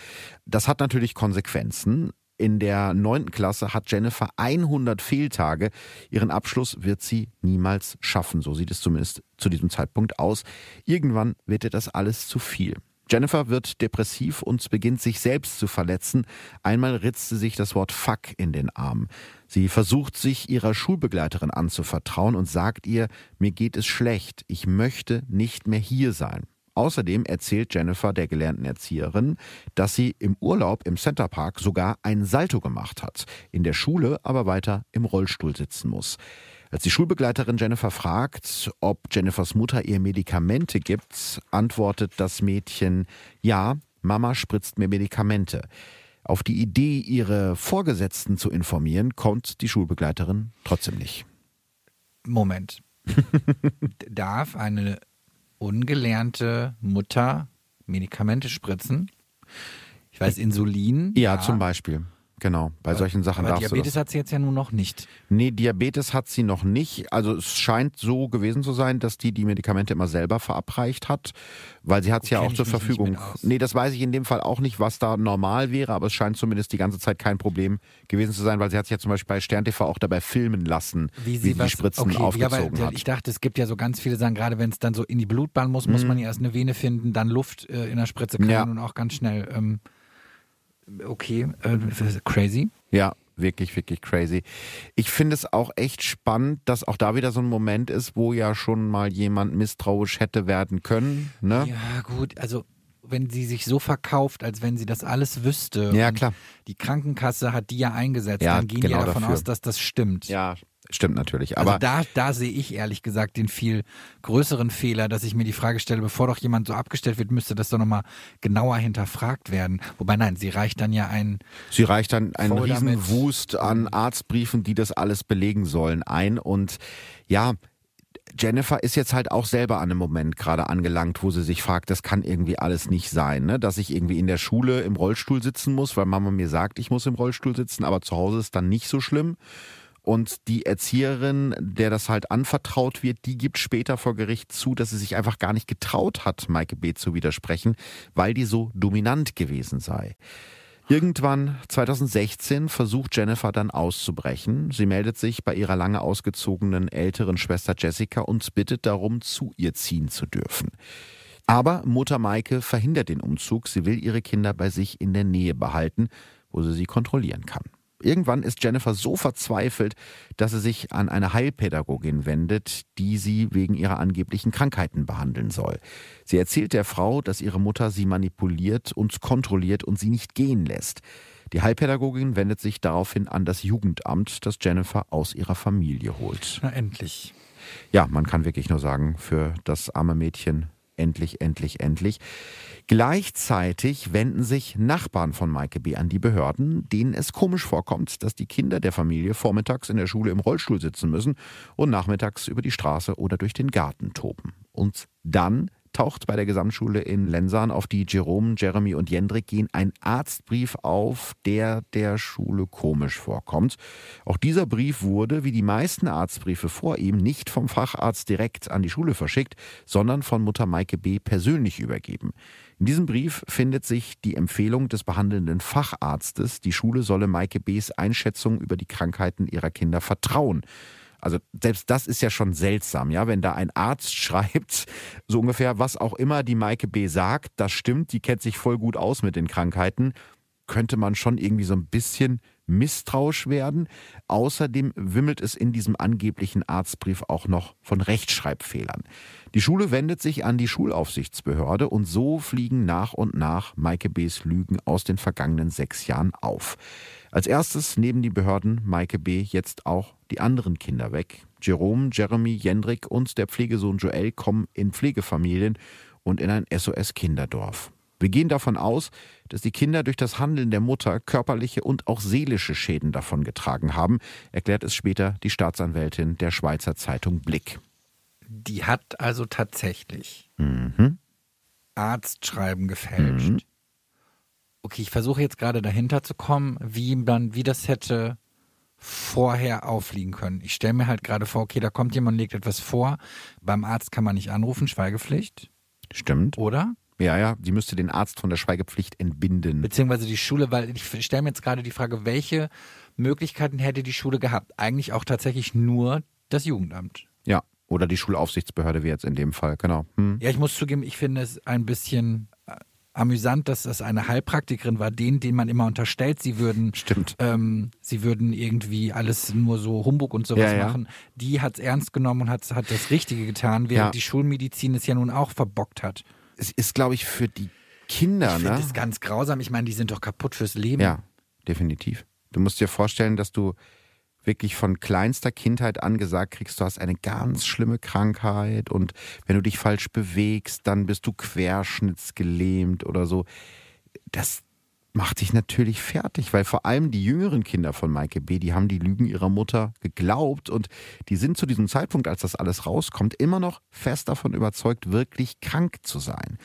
Das hat natürlich Konsequenzen. In der neunten Klasse hat Jennifer 100 Fehltage. Ihren Abschluss wird sie niemals schaffen. So sieht es zumindest zu diesem Zeitpunkt aus. Irgendwann wird ihr das alles zu viel. Jennifer wird depressiv und beginnt sich selbst zu verletzen. Einmal ritzt sie sich das Wort Fuck in den Arm. Sie versucht sich ihrer Schulbegleiterin anzuvertrauen und sagt ihr, mir geht es schlecht, ich möchte nicht mehr hier sein. Außerdem erzählt Jennifer der gelernten Erzieherin, dass sie im Urlaub im Centerpark sogar ein Salto gemacht hat, in der Schule aber weiter im Rollstuhl sitzen muss. Als die Schulbegleiterin Jennifer fragt, ob Jennifers Mutter ihr Medikamente gibt, antwortet das Mädchen, ja, Mama spritzt mir Medikamente. Auf die Idee, ihre Vorgesetzten zu informieren, kommt die Schulbegleiterin trotzdem nicht. Moment. Darf eine ungelernte Mutter Medikamente spritzen? Ich weiß, Insulin. Ja, zum Beispiel. Genau, bei solchen Sachen Aber darfst du Diabetes hat sie jetzt ja nun noch nicht. Nee, Diabetes hat sie noch nicht. Also es scheint so gewesen zu sein, dass die die Medikamente immer selber verabreicht hat, weil sie hat es ja kenn auch zur Verfügung. Nee, das weiß ich in dem Fall auch nicht, was da normal wäre, aber es scheint zumindest die ganze Zeit kein Problem gewesen zu sein, weil sie hat sich ja zum Beispiel bei Stern TV auch dabei filmen lassen, wie, sie die was- Spritzen okay, aufgezogen ja, hat. Ich dachte, es gibt ja so ganz viele Sachen, gerade wenn es dann so in die Blutbahn muss, muss man ja erst eine Vene finden, dann Luft äh, in der Spritze kann Ja. ja. nun auch ganz schnell. Ähm, okay, äh, crazy. Ja, wirklich, wirklich crazy. Ich finde es auch echt spannend, dass auch da wieder so ein Moment ist, wo ja schon mal jemand misstrauisch hätte werden können. Ne? Ja, gut, also wenn sie sich so verkauft, als wenn sie das alles wüsste. Ja, klar. Die Krankenkasse hat die ja eingesetzt, Ja, dann gehen genau die ja davon dafür. aus, dass das stimmt. Ja, stimmt natürlich. Also Aber da, da sehe ich ehrlich gesagt den viel größeren Fehler, dass ich mir die Frage stelle, bevor doch jemand so abgestellt wird, müsste das doch nochmal genauer hinterfragt werden. Wobei nein, sie reicht dann ja ein, Sie reicht dann einen riesen damit. Wust an Arztbriefen, die das alles belegen sollen, ein. Und ja, Jennifer ist jetzt halt auch selber an einem Moment gerade angelangt, wo sie sich fragt, das kann irgendwie alles nicht sein, ne? dass ich irgendwie in der Schule im Rollstuhl sitzen muss, weil Mama mir sagt, ich muss im Rollstuhl sitzen, aber zu Hause ist dann nicht so schlimm. Und die Erzieherin, der das halt anvertraut wird, die gibt später vor Gericht zu, dass sie sich einfach gar nicht getraut hat, Maike B. zu widersprechen, weil die so dominant gewesen sei. Irgendwann 2016 versucht Jennifer dann auszubrechen. Sie meldet sich bei ihrer lange ausgezogenen älteren Schwester Jessica und bittet darum, zu ihr ziehen zu dürfen. Aber Mutter Maike verhindert den Umzug. Sie will ihre Kinder bei sich in der Nähe behalten, wo sie sie kontrollieren kann. Irgendwann ist Jennifer so verzweifelt, dass sie sich an eine Heilpädagogin wendet, die sie wegen ihrer angeblichen Krankheiten behandeln soll. Sie erzählt der Frau, dass ihre Mutter sie manipuliert und kontrolliert und sie nicht gehen lässt. Die Heilpädagogin wendet sich daraufhin an das Jugendamt, das Jennifer aus ihrer Familie holt. Na endlich. Ja, man kann wirklich nur sagen, für das arme Mädchen endlich, endlich, endlich. Gleichzeitig wenden sich Nachbarn von Maike B. an die Behörden, denen es komisch vorkommt, dass die Kinder der Familie vormittags in der Schule im Rollstuhl sitzen müssen und nachmittags über die Straße oder durch den Garten toben. Und dann taucht bei der Gesamtschule in Lensahn, auf die Jerome, Jeremy und Jendrik gehen, ein Arztbrief auf, der der Schule komisch vorkommt. Auch dieser Brief wurde, wie die meisten Arztbriefe vor ihm, nicht vom Facharzt direkt an die Schule verschickt, sondern von Mutter Maike B. persönlich übergeben. In diesem Brief findet sich die Empfehlung des behandelnden Facharztes, die Schule solle Maike B.s Einschätzung über die Krankheiten ihrer Kinder vertrauen. Also selbst das ist ja schon seltsam, ja, wenn da ein Arzt schreibt, so ungefähr, was auch immer die Maike B sagt, das stimmt, die kennt sich voll gut aus mit den Krankheiten, könnte man schon irgendwie so ein bisschen misstrauisch werden. Außerdem wimmelt es in diesem angeblichen Arztbrief auch noch von Rechtschreibfehlern. Die Schule wendet sich an die Schulaufsichtsbehörde und so fliegen nach und nach Maike B.s Lügen aus den vergangenen sechs Jahren auf. Als erstes nehmen die Behörden Maike B. jetzt auch die anderen Kinder weg. Jerome, Jeremy, Jendrik und der Pflegesohn Joel kommen in Pflegefamilien und in ein SOS-Kinderdorf. Wir gehen davon aus, dass die Kinder durch das Handeln der Mutter körperliche und auch seelische Schäden davongetragen haben, erklärt es später die Staatsanwältin der Schweizer Zeitung Blick. Die hat also tatsächlich Mhm. Arztschreiben gefälscht. Mhm. Okay, ich versuche jetzt gerade dahinter zu kommen, wie man, wie das hätte vorher aufliegen können. Ich stelle mir halt gerade vor, okay, da kommt jemand, legt etwas vor. Beim Arzt kann man nicht anrufen, Schweigepflicht, Stimmt. oder? Ja, ja, sie müsste den Arzt von der Schweigepflicht entbinden. Beziehungsweise die Schule, weil ich stelle mir jetzt gerade die Frage, welche Möglichkeiten hätte die Schule gehabt? Eigentlich auch tatsächlich nur das Jugendamt. Ja, oder die Schulaufsichtsbehörde wie jetzt in dem Fall, genau. Hm. Ja, ich muss zugeben, ich finde es ein bisschen amüsant, dass das eine Heilpraktikerin war, denen, denen man immer unterstellt, sie würden, Stimmt. ähm, sie würden irgendwie alles nur so Humbug und sowas Ja, ja. machen. Die hat es ernst genommen und hat, hat das Richtige getan, während Ja. die Schulmedizin es ja nun auch verbockt hat. Es ist, glaube ich, für die Kinder, ich ne? finde es ganz grausam. Ich meine, die sind doch kaputt fürs Leben. Ja, definitiv. Du musst dir vorstellen, dass du wirklich von kleinster Kindheit an gesagt kriegst, du hast eine ganz schlimme Krankheit und wenn du dich falsch bewegst, dann bist du querschnittsgelähmt oder so. Das macht dich natürlich fertig, weil vor allem die jüngeren Kinder von Maike B., die haben die Lügen ihrer Mutter geglaubt und die sind zu diesem Zeitpunkt, als das alles rauskommt, immer noch fest davon überzeugt, wirklich krank zu sein.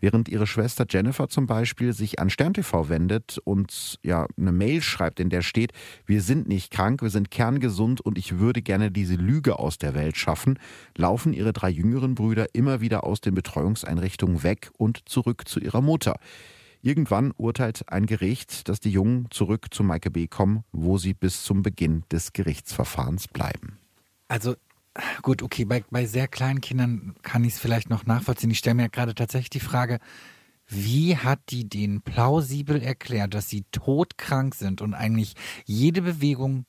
Während ihre Schwester Jennifer zum Beispiel sich an SternTV wendet und ja eine Mail schreibt, in der steht, wir sind nicht krank, wir sind kerngesund und ich würde gerne diese Lüge aus der Welt schaffen, laufen ihre drei jüngeren Brüder immer wieder aus den Betreuungseinrichtungen weg und zurück zu ihrer Mutter. Irgendwann urteilt ein Gericht, dass die Jungen zurück zu Maike B. kommen, wo sie bis zum Beginn des Gerichtsverfahrens bleiben. Also gut, okay, bei, bei sehr kleinen Kindern kann ich es vielleicht noch nachvollziehen. Ich stelle mir gerade tatsächlich die Frage, wie hat die denen plausibel erklärt, dass sie todkrank sind und eigentlich jede Bewegung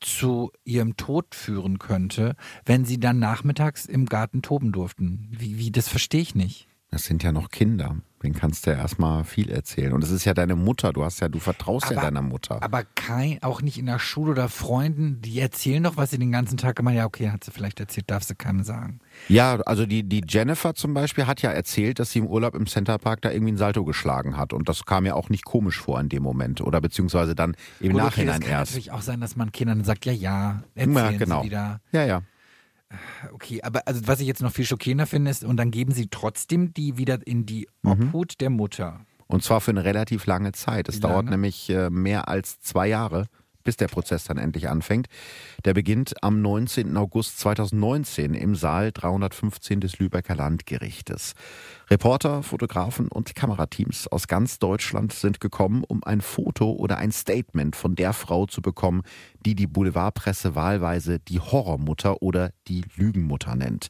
zu ihrem Tod führen könnte, wenn sie dann nachmittags im Garten toben durften? Wie, wie das verstehe ich nicht. Das sind ja noch Kinder. Den kannst du ja erstmal viel erzählen. Und es ist ja deine Mutter. Du hast ja, du vertraust ja Aber- deiner Mutter. Aber kein, auch nicht in der Schule oder Freunden, die erzählen doch, was sie den ganzen Tag gemacht haben. Ja, okay, hat sie vielleicht erzählt, darf sie keinem sagen. Ja, also die, die Jennifer zum Beispiel hat ja erzählt, dass sie im Urlaub im Centerpark da irgendwie ein Salto geschlagen hat. Und das kam ja auch nicht komisch vor in dem Moment. Oder beziehungsweise dann im Gut, okay, Nachhinein das kann erst. natürlich auch sein, dass man Kindern sagt, ja, ja, erzählen Ja, genau. sie wieder. Ja, ja. Okay, aber also was ich jetzt noch viel schockierender finde, ist, und dann geben sie trotzdem die wieder in die Mhm. Obhut der Mutter. Und zwar für eine relativ lange Zeit. Es dauert nämlich äh, mehr als zwei Jahre, bis der Prozess dann endlich anfängt. Der beginnt am 19. August 2019 im Saal 315 des Lübecker Landgerichtes. Reporter, Fotografen und Kamerateams aus ganz Deutschland sind gekommen, um ein Foto oder ein Statement von der Frau zu bekommen, die die Boulevardpresse wahlweise die Horrormutter oder die Lügenmutter nennt.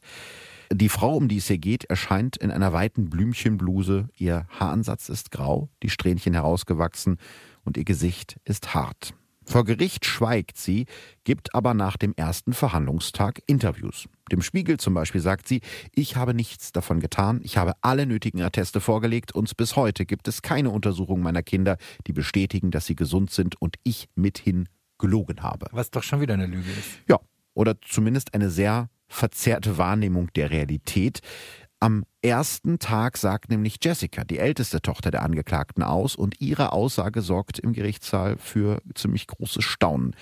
Die Frau, um die es hier geht, erscheint in einer weiten Blümchenbluse. Ihr Haaransatz ist grau, die Strähnchen herausgewachsen und ihr Gesicht ist hart. Vor Gericht schweigt sie, gibt aber nach dem ersten Verhandlungstag Interviews. Dem Spiegel zum Beispiel sagt sie, ich habe nichts davon getan, ich habe alle nötigen Atteste vorgelegt und bis heute gibt es keine Untersuchung meiner Kinder, die bestätigen, dass sie gesund sind und ich mithin gelogen habe. Was doch schon wieder eine Lüge ist. Ja, oder zumindest eine sehr verzerrte Wahrnehmung der Realität. Am ersten Tag sagt nämlich Jessica, die älteste Tochter der Angeklagten, aus und ihre Aussage sorgt im Gerichtssaal für ziemlich großes Staunen.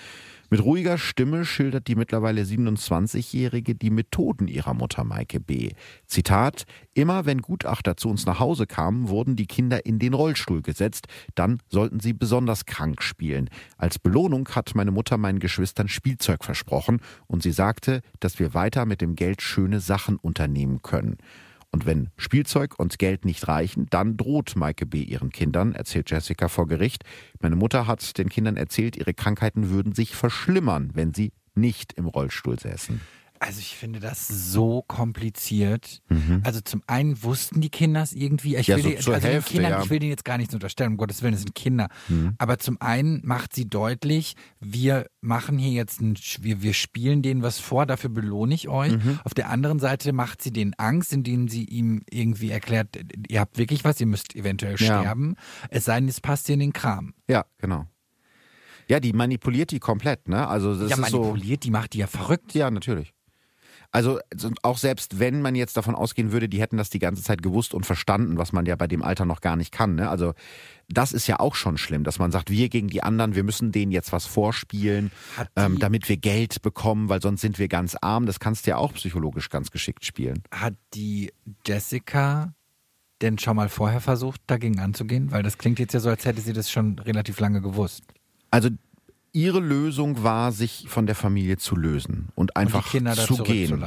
Mit ruhiger Stimme schildert die mittlerweile 27-Jährige die Methoden ihrer Mutter Maike B. Zitat: Immer wenn Gutachter zu uns nach Hause kamen, wurden die Kinder in den Rollstuhl gesetzt, dann sollten sie besonders krank spielen. Als Belohnung hat meine Mutter meinen Geschwistern Spielzeug versprochen und sie sagte, dass wir weiter mit dem Geld schöne Sachen unternehmen können. Und wenn Spielzeug und Geld nicht reichen, dann droht Maike B. ihren Kindern, erzählt Jessica vor Gericht. Meine Mutter hat den Kindern erzählt, ihre Krankheiten würden sich verschlimmern, wenn sie nicht im Rollstuhl säßen. Also ich finde das so kompliziert. Mhm. Also zum einen wussten die Kinder es irgendwie. Ich ja, will, so die, also Hälfte, Kindern, ja. ich will denen jetzt gar nichts unterstellen, um Gottes Willen, das sind Kinder. Mhm. Aber zum einen macht sie deutlich, wir machen hier jetzt ein, wir, wir spielen denen was vor, dafür belohne ich euch. Mhm. Auf der anderen Seite macht sie denen Angst, indem sie ihm irgendwie erklärt, ihr habt wirklich was, ihr müsst eventuell ja. sterben. Es sei denn, es passt dir in den Kram. Ja, genau. Ja, die manipuliert die komplett, ne? Also das ja, ist manipuliert, so, die macht die ja verrückt. Ja, natürlich. Also auch selbst wenn man jetzt davon ausgehen würde, die hätten das die ganze Zeit gewusst und verstanden, was man ja bei dem Alter noch gar nicht kann. Ne? Also das ist ja auch schon schlimm, dass man sagt, wir gegen die anderen, wir müssen denen jetzt was vorspielen, ähm, damit wir Geld bekommen, weil sonst sind wir ganz arm. Das kannst du ja auch psychologisch ganz geschickt spielen. Hat die Jessica denn schon mal vorher versucht, dagegen anzugehen? Weil das klingt jetzt ja so, als hätte sie das schon relativ lange gewusst. Also ihre Lösung war, sich von der Familie zu lösen und einfach und zu gehen.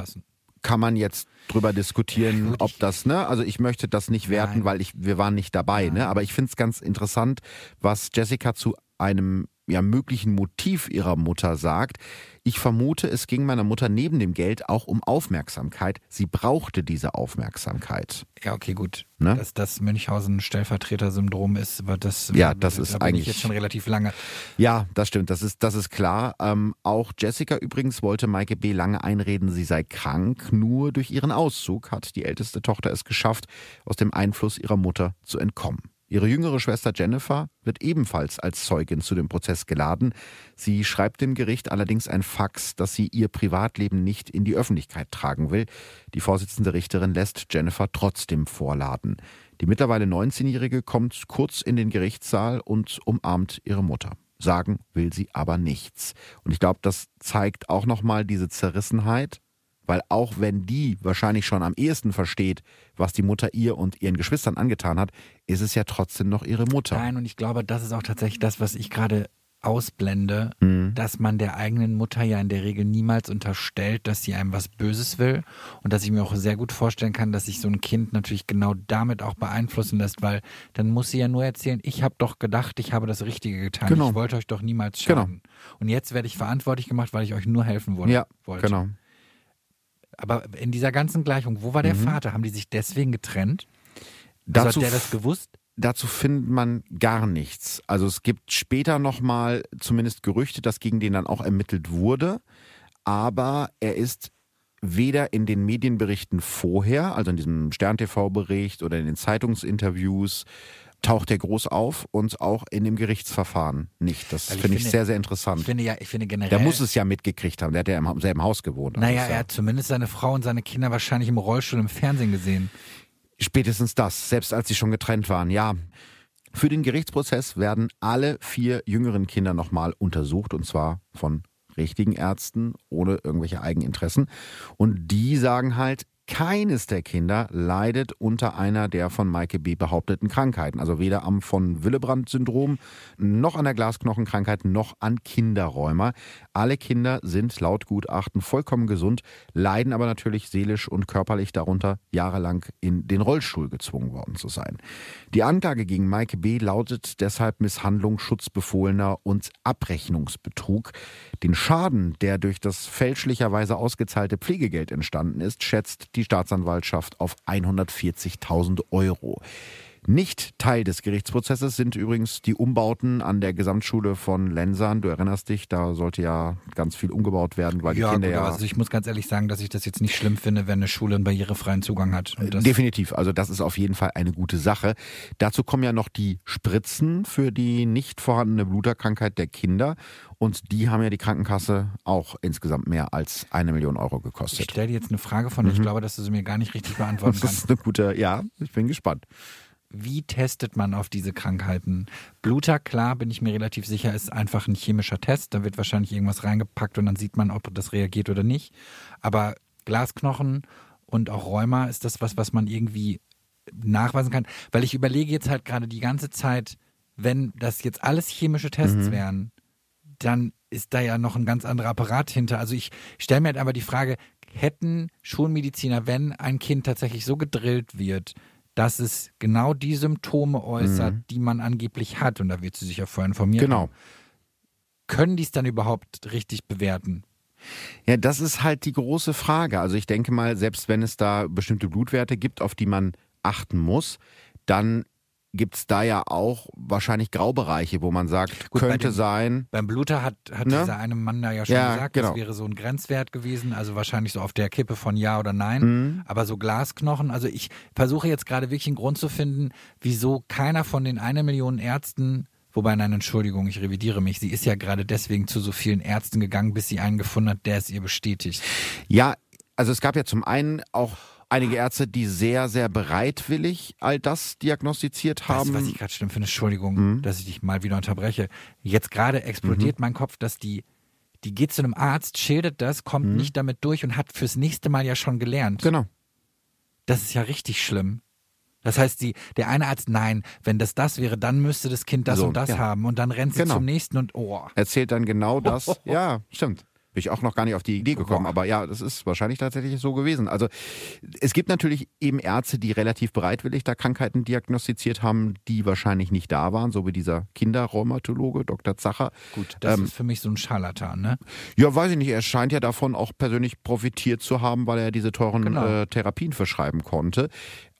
Kann man jetzt drüber diskutieren, ja, ob das, ne? Also ich möchte das nicht werten, Nein. weil ich, wir waren nicht dabei, ne? Nein. ne? Aber ich finde es ganz interessant, was Jessica zu einem ja, möglichen Motiv ihrer Mutter sagt. Ich vermute, es ging meiner Mutter neben dem Geld auch um Aufmerksamkeit. Sie brauchte diese Aufmerksamkeit. Ja, okay, gut. Ne? Dass das Münchhausen-Stellvertreter-Syndrom ist, das, ja, das ist da eigentlich jetzt schon relativ lange. Ja, das stimmt, das ist, das ist klar. Ähm, auch Jessica übrigens wollte Maike B. lange einreden, sie sei krank. Nur durch ihren Auszug hat die älteste Tochter es geschafft, aus dem Einfluss ihrer Mutter zu entkommen. Ihre jüngere Schwester Jennifer wird ebenfalls als Zeugin zu dem Prozess geladen. Sie schreibt dem Gericht allerdings ein Fax, dass sie ihr Privatleben nicht in die Öffentlichkeit tragen will. Die Vorsitzende Richterin lässt Jennifer trotzdem vorladen. Die mittlerweile 19-Jährige kommt kurz in den Gerichtssaal und umarmt ihre Mutter. Sagen will sie aber nichts. Und ich glaube, das zeigt auch nochmal diese Zerrissenheit weil auch wenn die wahrscheinlich schon am ehesten versteht, was die Mutter ihr und ihren Geschwistern angetan hat, ist es ja trotzdem noch ihre Mutter. Nein, und ich glaube, das ist auch tatsächlich das, was ich gerade ausblende, mhm. dass man der eigenen Mutter ja in der Regel niemals unterstellt, dass sie einem was Böses will und dass ich mir auch sehr gut vorstellen kann, dass sich so ein Kind natürlich genau damit auch beeinflussen lässt, weil dann muss sie ja nur erzählen, ich habe doch gedacht, ich habe das Richtige getan, genau. ich wollte euch doch niemals genau. schaden. Genau. Und jetzt werde ich verantwortlich gemacht, weil ich euch nur helfen wollte. Ja, genau. Aber in dieser ganzen Gleichung, wo war der mhm. Vater? Haben die sich deswegen getrennt? Also dazu, hat der das gewusst? Dazu findet man gar nichts. Also es gibt später nochmal zumindest Gerüchte, dass gegen den dann auch ermittelt wurde. Aber er ist weder in den Medienberichten vorher, also in diesem Stern-TV-Bericht oder in den Zeitungsinterviews, taucht er groß auf und auch in dem Gerichtsverfahren nicht. Das finde ich, find sehr, sehr interessant. Ich finde ja, ich finde generell. Der muss es ja mitgekriegt haben. Der hat ja im selben Haus gewohnt. Naja, er hat zumindest seine Frau und seine Kinder wahrscheinlich im Rollstuhl im Fernsehen gesehen. Spätestens das, selbst als sie schon getrennt waren, ja. Für den Gerichtsprozess werden alle vier jüngeren Kinder nochmal untersucht und zwar von richtigen Ärzten ohne irgendwelche Eigeninteressen. Und die sagen halt, keines der Kinder leidet unter einer der von Maike B. behaupteten Krankheiten. Also weder am von Willebrand-Syndrom, noch an der Glasknochenkrankheit, noch an Kinderräumer. Alle Kinder sind laut Gutachten vollkommen gesund, leiden aber natürlich seelisch und körperlich darunter, jahrelang in den Rollstuhl gezwungen worden zu sein. Die Anklage gegen Maike B. lautet deshalb Misshandlung Schutzbefohlener und Abrechnungsbetrug. Den Schaden, der durch das fälschlicherweise ausgezahlte Pflegegeld entstanden ist, schätzt die Staatsanwaltschaft auf 140.000 Euro. Nicht Teil des Gerichtsprozesses sind übrigens die Umbauten an der Gesamtschule von Lensern. Du erinnerst dich, da sollte ja ganz viel umgebaut werden, weil ja, die Kinder gut, ja. Also ich muss ganz ehrlich sagen, dass ich das jetzt nicht schlimm finde, wenn eine Schule einen barrierefreien Zugang hat. Das Definitiv, also das ist auf jeden Fall eine gute Sache. Dazu kommen ja noch die Spritzen für die nicht vorhandene Bluterkrankheit der Kinder. Und die haben ja die Krankenkasse auch insgesamt mehr als eine Million Euro ich gekostet. stelle dir jetzt eine Frage von, der ich glaube, dass du sie mir gar nicht richtig beantworten Das kannst. ist eine gute, ja, ich bin gespannt. Wie testet man auf diese Krankheiten? Bluter, klar, bin ich mir relativ sicher, ist einfach ein chemischer Test. Da wird wahrscheinlich irgendwas reingepackt und dann sieht man, ob das reagiert oder nicht. Aber Glasknochen und auch Rheuma ist das was, was man irgendwie nachweisen kann. Weil ich überlege jetzt halt gerade die ganze Zeit, wenn das jetzt alles chemische Tests wären, dann ist da ja noch ein ganz anderer Apparat hinter. Also ich stelle mir halt aber die Frage, hätten Schulmediziner, wenn ein Kind tatsächlich so gedrillt wird, dass es genau die Symptome äußert, die man angeblich hat, und da wird sie sich ja vorher informieren, Genau. können die es dann überhaupt richtig bewerten? Ja, das ist halt die große Frage. Also ich denke mal, selbst wenn es da bestimmte Blutwerte gibt, auf die man achten muss, dann gibt es da ja auch wahrscheinlich Graubereiche, wo man sagt, Gut, bei könnte den- sein. Beim Bluter hat, hat Ne? dieser eine Mann da ja schon Ja, gesagt, genau. das wäre so ein Grenzwert gewesen, also wahrscheinlich so auf der Kippe von Ja oder Nein. Mhm. Aber so Glasknochen, also ich versuche jetzt gerade wirklich einen Grund zu finden, wieso keiner von den eine Million Ärzten, wobei nein, Entschuldigung, ich revidiere mich, sie ist ja gerade deswegen zu so vielen Ärzten gegangen, bis sie einen gefunden hat, der es ihr bestätigt. Ja, also es gab ja zum einen auch einige Ärzte, die sehr, sehr bereitwillig all das diagnostiziert Das, haben. was ich gerade schlimm finde, Entschuldigung, Mhm. dass ich dich mal wieder unterbreche. Jetzt gerade explodiert mein Kopf, dass die, die geht zu einem Arzt, schildert das, kommt nicht damit durch und hat fürs nächste Mal ja schon gelernt. Mhm. genau. Das ist ja richtig schlimm. Das heißt, die, der eine Arzt, nein, wenn das das wäre, dann müsste das Kind das So, und das ja. haben. Und dann rennt sie Genau. zum nächsten und oh. Erzählt dann genau das. Ja, stimmt. Bin ich auch noch gar nicht auf die Idee gekommen, Boah. aber ja, das ist wahrscheinlich tatsächlich so gewesen. Also es gibt natürlich eben Ärzte, die relativ bereitwillig da Krankheiten diagnostiziert haben, die wahrscheinlich nicht da waren, so wie dieser Kinderrheumatologe Dr. Zacher. Gut, das Ähm, ist für mich so ein Scharlatan, ne? Ja, weiß ich nicht. Er scheint ja davon auch persönlich profitiert zu haben, weil er diese teuren Genau. äh, Therapien verschreiben konnte.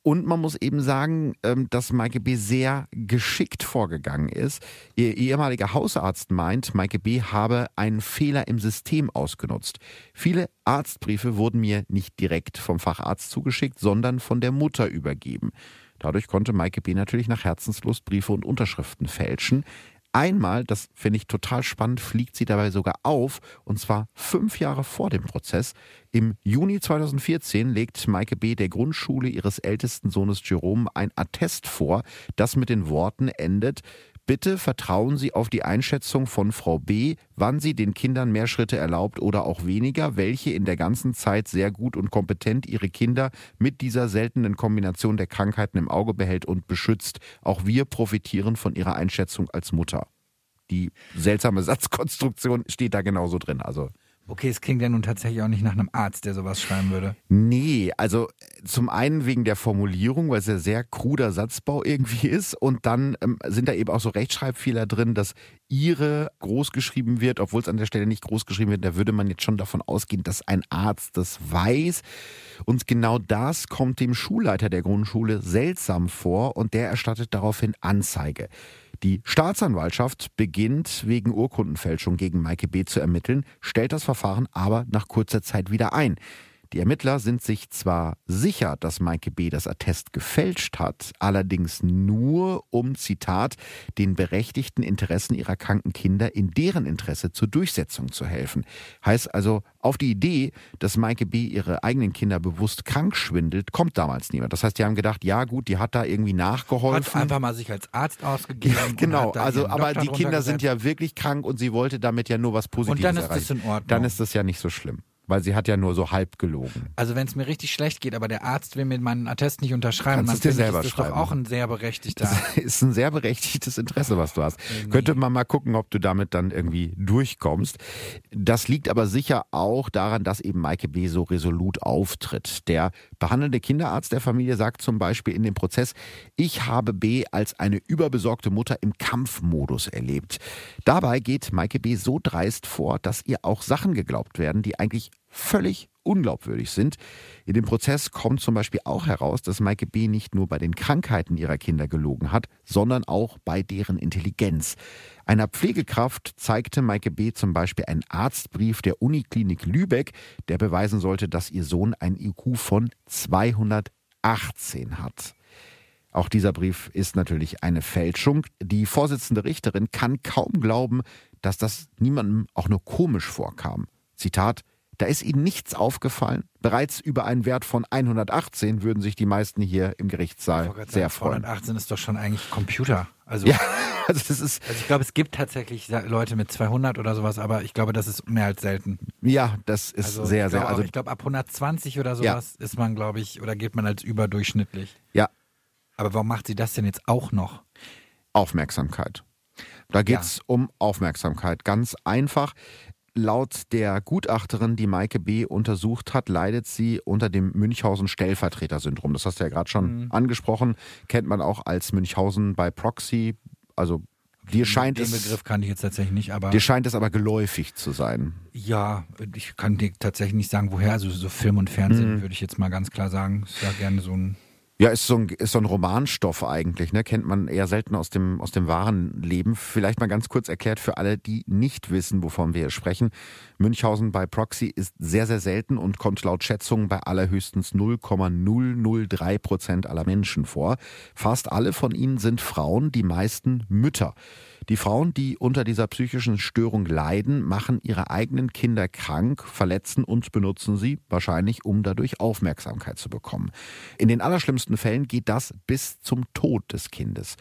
Und man muss eben sagen, ähm, dass Maike B. sehr geschickt vorgegangen ist. Ihr ehemaliger Hausarzt meint, Maike B. habe einen Fehler im System ausgenutzt. Viele Arztbriefe wurden mir nicht direkt vom Facharzt zugeschickt, sondern von der Mutter übergeben. Dadurch konnte Maike B. natürlich nach Herzenslust Briefe und Unterschriften fälschen. Einmal, das finde ich total spannend, fliegt sie dabei sogar auf, und zwar fünf Jahre vor dem Prozess. Im Juni 2014 legt Maike B. der Grundschule ihres ältesten Sohnes Jerome ein Attest vor, das mit den Worten endet, Bitte vertrauen Sie auf die Einschätzung von Frau B., wann sie den Kindern mehr Schritte erlaubt oder auch weniger, welche in der ganzen Zeit sehr gut und kompetent ihre Kinder mit dieser seltenen Kombination der Krankheiten im Auge behält und beschützt. Auch wir profitieren von ihrer Einschätzung als Mutter. Die seltsame Satzkonstruktion steht da genauso drin. Also Okay, es klingt ja nun tatsächlich auch nicht nach einem Arzt, der sowas schreiben würde. Nee, also äh, zum einen wegen der Formulierung, weil es ja sehr kruder Satzbau irgendwie ist und dann ähm, sind da eben auch so Rechtschreibfehler drin, dass ihre groß geschrieben wird, obwohl es an der Stelle nicht groß geschrieben wird, da würde man jetzt schon davon ausgehen, dass ein Arzt das weiß. Und genau das kommt dem Schulleiter der Grundschule seltsam vor und der erstattet daraufhin Anzeige. Die Staatsanwaltschaft beginnt wegen Urkundenfälschung gegen Maike B. zu ermitteln, stellt das Verfahren aber nach kurzer Zeit wieder ein. Die Ermittler sind sich zwar sicher, dass Maike B. das Attest gefälscht hat, allerdings nur um, Zitat, den berechtigten Interessen ihrer kranken Kinder in deren Interesse zur Durchsetzung zu helfen. Heißt also, auf die Idee, dass Maike B. ihre eigenen Kinder bewusst krank schwindelt, kommt damals niemand. Das heißt, die haben gedacht, ja gut, die hat da irgendwie Hat nachgeholfen. einfach mal sich als Arzt ausgegeben. und Genau, hat also aber die Kinder sind ja wirklich krank und sie wollte damit ja nur was Positives Und dann ist erreichen. das in Ordnung. Dann ist das ja nicht so schlimm, weil sie hat ja nur so halb gelogen. Also wenn es mir richtig schlecht geht, aber der Arzt will mir meinen Attest nicht unterschreiben, Kannst dann es dir finde ich, selber ist das doch auch ein sehr berechtigter. Das ist ein sehr berechtigtes Interesse, was du hast. Könnte man mal gucken, ob du damit dann irgendwie durchkommst. Das liegt aber sicher auch daran, dass eben Maike B. so resolut auftritt. Der behandelnde Kinderarzt der Familie sagt zum Beispiel in dem Prozess, ich habe B. als eine überbesorgte Mutter im Kampfmodus erlebt. Dabei geht Maike B. so dreist vor, dass ihr auch Sachen geglaubt werden, die eigentlich völlig unglaubwürdig sind. In dem Prozess kommt zum Beispiel auch heraus, dass Maike B. nicht nur bei den Krankheiten ihrer Kinder gelogen hat, sondern auch bei deren Intelligenz. Einer Pflegekraft zeigte Maike B. zum Beispiel einen Arztbrief der Uniklinik Lübeck, der beweisen sollte, dass ihr Sohn ein IQ von 218 hat. Auch dieser Brief ist natürlich eine Fälschung. Die Vorsitzende Richterin kann kaum glauben, dass das niemandem auch nur komisch vorkam. Zitat da ist Ihnen nichts aufgefallen. Bereits über einen Wert von 118 würden sich die meisten hier im Gerichtssaal sehr freuen. 118 ist doch schon eigentlich Computer. Also, ja, also das ist. Also ich glaube, es gibt tatsächlich Leute mit 200 oder sowas, aber ich glaube, das ist mehr als selten. Ja, das ist also sehr, sehr. Also ich glaube, ab 120 oder sowas ja. ist man, glaube ich, oder geht man als überdurchschnittlich. Ja. Aber warum macht sie das denn jetzt auch noch? Aufmerksamkeit. Da geht es ja. um Aufmerksamkeit. Ganz einfach. Laut der Gutachterin, die Maike B. untersucht hat, leidet sie unter dem Münchhausen-Stellvertreter-Syndrom. Das hast du ja gerade schon mhm. angesprochen. Kennt man auch als Münchhausen bei Proxy. Also dir scheint den es. Den Begriff kann ich jetzt tatsächlich nicht, aber. Dir scheint es aber geläufig zu sein. Ja, ich kann dir tatsächlich nicht sagen, woher. Also so Film und Fernsehen mhm. würde ich jetzt mal ganz klar sagen. Ist ja gerne so ein ja, ist so ein, ist so ein Romanstoff eigentlich, ne? Kennt man eher selten aus dem, aus dem wahren Leben. Vielleicht mal ganz kurz erklärt für alle, die nicht wissen, wovon wir hier sprechen. Münchhausen bei Proxy ist sehr, sehr selten und kommt laut Schätzungen bei allerhöchstens 0,003 Prozent aller Menschen vor. Fast alle von ihnen sind Frauen, die meisten Mütter. Die Frauen, die unter dieser psychischen Störung leiden, machen ihre eigenen Kinder krank, verletzen und benutzen sie, wahrscheinlich um dadurch Aufmerksamkeit zu bekommen. In den allerschlimmsten Fällen geht das bis zum Tod des Kindes.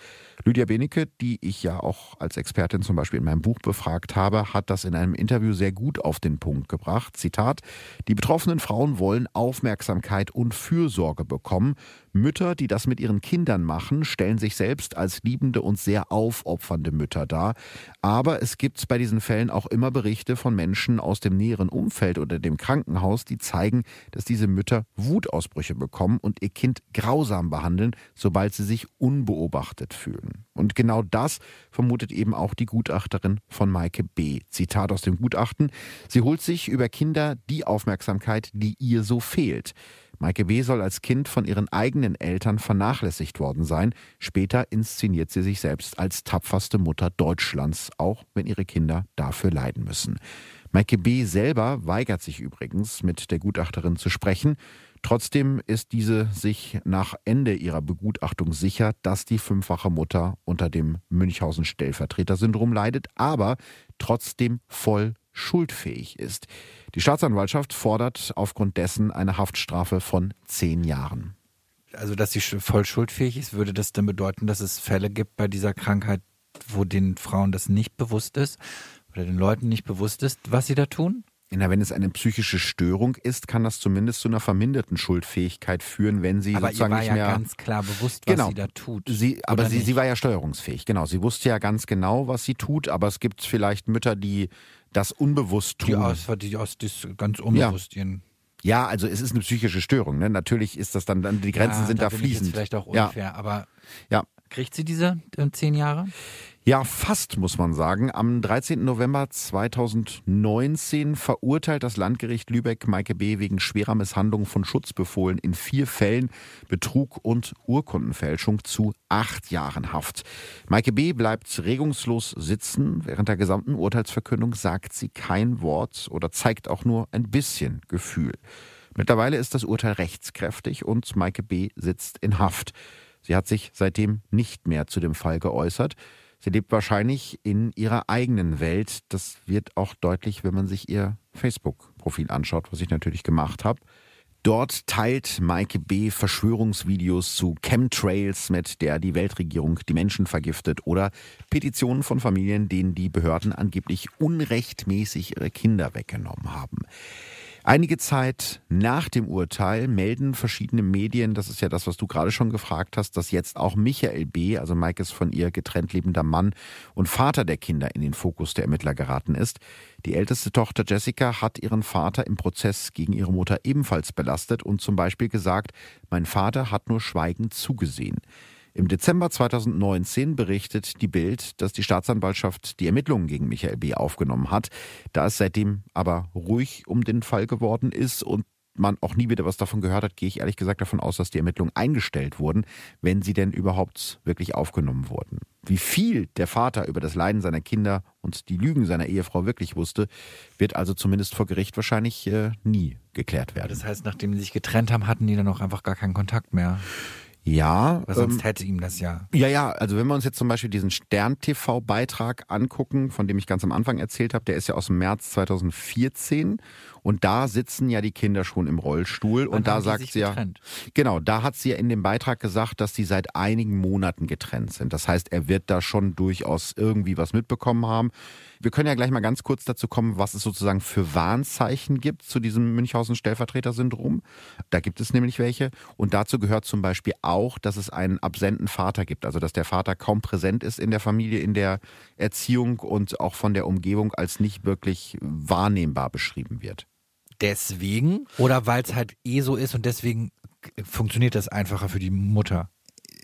Lydia Benecke, die ich ja auch als Expertin zum Beispiel in meinem Buch befragt habe, hat das in einem Interview sehr gut auf den Punkt gebracht. Zitat, die betroffenen Frauen wollen Aufmerksamkeit und Fürsorge bekommen. Mütter, die das mit ihren Kindern machen, stellen sich selbst als liebende und sehr aufopfernde Mütter dar. Aber es gibt bei diesen Fällen auch immer Berichte von Menschen aus dem näheren Umfeld oder dem Krankenhaus, die zeigen, dass diese Mütter Wutausbrüche bekommen und ihr Kind grausam behandeln, sobald sie sich unbeobachtet fühlen. Und genau das vermutet eben auch die Gutachterin von Maike B. Zitat aus dem Gutachten. Sie holt sich über Kinder die Aufmerksamkeit, die ihr so fehlt. Maike B. soll als Kind von ihren eigenen Eltern vernachlässigt worden sein. Später inszeniert sie sich selbst als tapferste Mutter Deutschlands, auch wenn ihre Kinder dafür leiden müssen. Maike B. selber weigert sich übrigens, mit der Gutachterin zu sprechen. Trotzdem ist diese sich nach Ende ihrer Begutachtung sicher, dass die fünffache Mutter unter dem Münchhausen-Stellvertreter-Syndrom leidet, aber trotzdem voll schuldfähig ist. Die Staatsanwaltschaft fordert aufgrund dessen eine Haftstrafe von zehn Jahren. Also, dass sie voll schuldfähig ist, würde das dann bedeuten, dass es Fälle gibt bei dieser Krankheit, wo den Frauen das nicht bewusst ist oder den Leuten nicht bewusst ist, was sie da tun? Na, wenn es eine psychische Störung ist, kann das zumindest zu einer verminderten Schuldfähigkeit führen, wenn sie aber sozusagen ihr war nicht mehr ja ganz klar bewusst, was genau. sie da tut. Sie, aber sie, sie war ja steuerungsfähig, genau. Sie wusste ja ganz genau, was sie tut, aber es gibt vielleicht Mütter, die das unbewusst tun. Die aus, die aus das ganz unbewusst ja. Ja, also es ist eine psychische Störung. Ne? Natürlich ist das dann, die Grenzen ja, sind da da fließend. vielleicht auch unfair, ja. aber ja. kriegt sie diese äh, zehn Jahre? Ja, fast muss man sagen. Am 13. November 2019 verurteilt das Landgericht Lübeck Maike B. wegen schwerer Misshandlung von Schutzbefohlen in vier Fällen Betrug und Urkundenfälschung zu acht Jahren Haft. Maike B. bleibt regungslos sitzen. Während der gesamten Urteilsverkündung sagt sie kein Wort oder zeigt auch nur ein bisschen Gefühl. Mittlerweile ist das Urteil rechtskräftig und Maike B. sitzt in Haft. Sie hat sich seitdem nicht mehr zu dem Fall geäußert. Sie lebt wahrscheinlich in ihrer eigenen Welt. Das wird auch deutlich, wenn man sich ihr Facebook-Profil anschaut, was ich natürlich gemacht habe. Dort teilt Maike B. Verschwörungsvideos zu Chemtrails, mit der die Weltregierung die Menschen vergiftet oder Petitionen von Familien, denen die Behörden angeblich unrechtmäßig ihre Kinder weggenommen haben. Einige Zeit nach dem Urteil melden verschiedene Medien, das ist ja das, was du gerade schon gefragt hast, dass jetzt auch Michael B., also Maikes von ihr getrennt lebender Mann und Vater der Kinder in den Fokus der Ermittler geraten ist. Die älteste Tochter Jessica hat ihren Vater im Prozess gegen ihre Mutter ebenfalls belastet und zum Beispiel gesagt, mein Vater hat nur schweigend zugesehen. Im Dezember 2019 berichtet die Bild, dass die Staatsanwaltschaft die Ermittlungen gegen Michael B. aufgenommen hat. Da es seitdem aber ruhig um den Fall geworden ist und man auch nie wieder was davon gehört hat, gehe ich ehrlich gesagt davon aus, dass die Ermittlungen eingestellt wurden, wenn sie denn überhaupt wirklich aufgenommen wurden. Wie viel der Vater über das Leiden seiner Kinder und die Lügen seiner Ehefrau wirklich wusste, wird also zumindest vor Gericht wahrscheinlich äh, nie geklärt werden. Das heißt, nachdem sie sich getrennt haben, hatten die dann auch einfach gar keinen Kontakt mehr. Ja. Weil sonst ähm, hätte ihm das ja. Ja, ja, also wenn wir uns jetzt zum Beispiel diesen Stern-TV-Beitrag angucken, von dem ich ganz am Anfang erzählt habe, der ist ja aus dem März 2014 und da sitzen ja die Kinder schon im Rollstuhl Wann und da sagt sie ja, genau, da hat sie ja in dem Beitrag gesagt, dass sie seit einigen Monaten getrennt sind. Das heißt, er wird da schon durchaus irgendwie was mitbekommen haben. Wir können ja gleich mal ganz kurz dazu kommen, was es sozusagen für Warnzeichen gibt zu diesem Münchhausen-Stellvertreter-Syndrom. Da gibt es nämlich welche. Und dazu gehört zum Beispiel auch, dass es einen absenten Vater gibt. Also, dass der Vater kaum präsent ist in der Familie, in der Erziehung und auch von der Umgebung als nicht wirklich wahrnehmbar beschrieben wird deswegen oder weil es halt eh so ist und deswegen funktioniert das einfacher für die Mutter?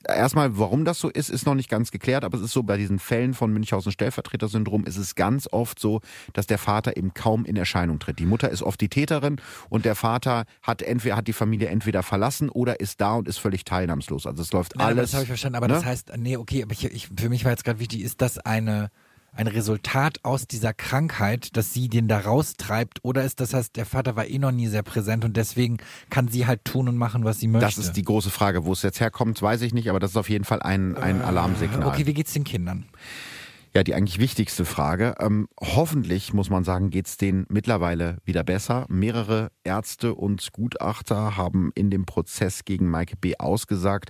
Erstmal, warum das so ist, ist noch nicht ganz geklärt, aber es ist so, bei diesen Fällen von Münchhausen-Stellvertreter-Syndrom ist es ganz oft so, dass der Vater eben kaum in Erscheinung tritt. Die Mutter ist oft die Täterin und der Vater hat entweder hat die Familie entweder verlassen oder ist da und ist völlig teilnahmslos. Also es läuft Nein, alles. Das habe ich verstanden, aber ne? das heißt, nee, okay, aber ich, ich, für mich war jetzt gerade wichtig, ist das eine ein Resultat aus dieser Krankheit, dass sie den da raustreibt? Oder ist das heißt, der Vater war eh noch nie sehr präsent und deswegen kann sie halt tun und machen, was sie möchte? Das ist die große Frage. Wo es jetzt herkommt, weiß ich nicht, aber das ist auf jeden Fall ein, ein äh, Alarmsignal. Okay, wie geht's den Kindern? Ja, die eigentlich wichtigste Frage. Ähm, hoffentlich, muss man sagen, geht's denen mittlerweile wieder besser. Mehrere Ärzte und Gutachter haben in dem Prozess gegen Maike B. ausgesagt,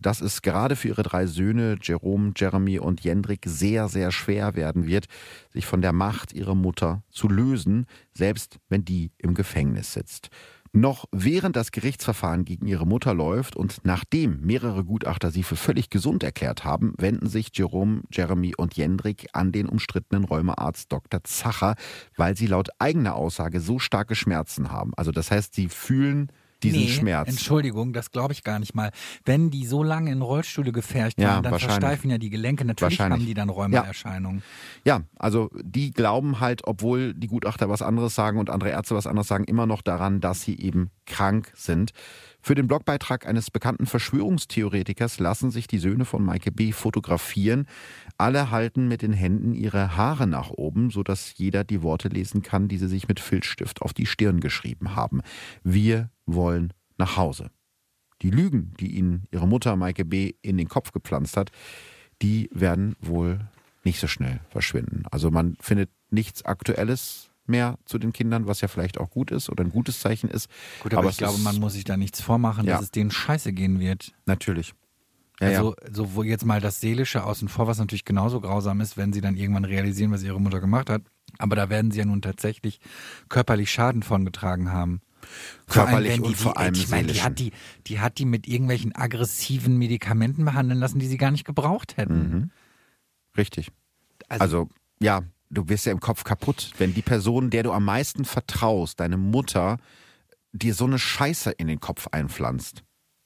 dass es gerade für ihre drei Söhne, Jerome, Jeremy und Jendrik, sehr, sehr schwer werden wird, sich von der Macht ihrer Mutter zu lösen, selbst wenn die im Gefängnis sitzt. Noch während das Gerichtsverfahren gegen ihre Mutter läuft und nachdem mehrere Gutachter sie für völlig gesund erklärt haben, wenden sich Jerome, Jeremy und Jendrik an den umstrittenen Rheumaarzt Dr. Zacher, weil sie laut eigener Aussage so starke Schmerzen haben. Also das heißt, sie fühlen diesen nee, Schmerz. Entschuldigung, das glaube ich gar nicht mal. Wenn die so lange in Rollstühle gefercht ja, waren, dann versteifen ja die Gelenke. Natürlich haben die dann Rheumaerscheinungen. Ja. ja, also die glauben halt, obwohl die Gutachter was anderes sagen und andere Ärzte was anderes sagen, immer noch daran, dass sie eben krank sind. Für den Blogbeitrag eines bekannten Verschwörungstheoretikers lassen sich die Söhne von Maike B. fotografieren. Alle halten mit den Händen ihre Haare nach oben, sodass jeder die Worte lesen kann, die sie sich mit Filzstift auf die Stirn geschrieben haben. Wir wollen nach Hause. Die Lügen, die ihnen ihre Mutter Maike B. in den Kopf gepflanzt hat, die werden wohl nicht so schnell verschwinden. Also man findet nichts Aktuelles mehr zu den Kindern, was ja vielleicht auch gut ist oder ein gutes Zeichen ist. Gut, aber, aber ich glaube, man muss sich da nichts vormachen, ja. dass es denen scheiße gehen wird. Natürlich. Ja, also, ja. so wo jetzt mal das Seelische außen vor, was natürlich genauso grausam ist, wenn sie dann irgendwann realisieren, was ihre Mutter gemacht hat. Aber da werden sie ja nun tatsächlich körperlich Schaden von getragen haben. Körperlich allem, und vor allem ich meine, die hat die, die hat die mit irgendwelchen aggressiven Medikamenten behandeln lassen, die sie gar nicht gebraucht hätten. Mhm. Richtig. Also, also, ja, du wirst ja im Kopf kaputt, wenn die Person, der du am meisten vertraust, deine Mutter, dir so eine Scheiße in den Kopf einpflanzt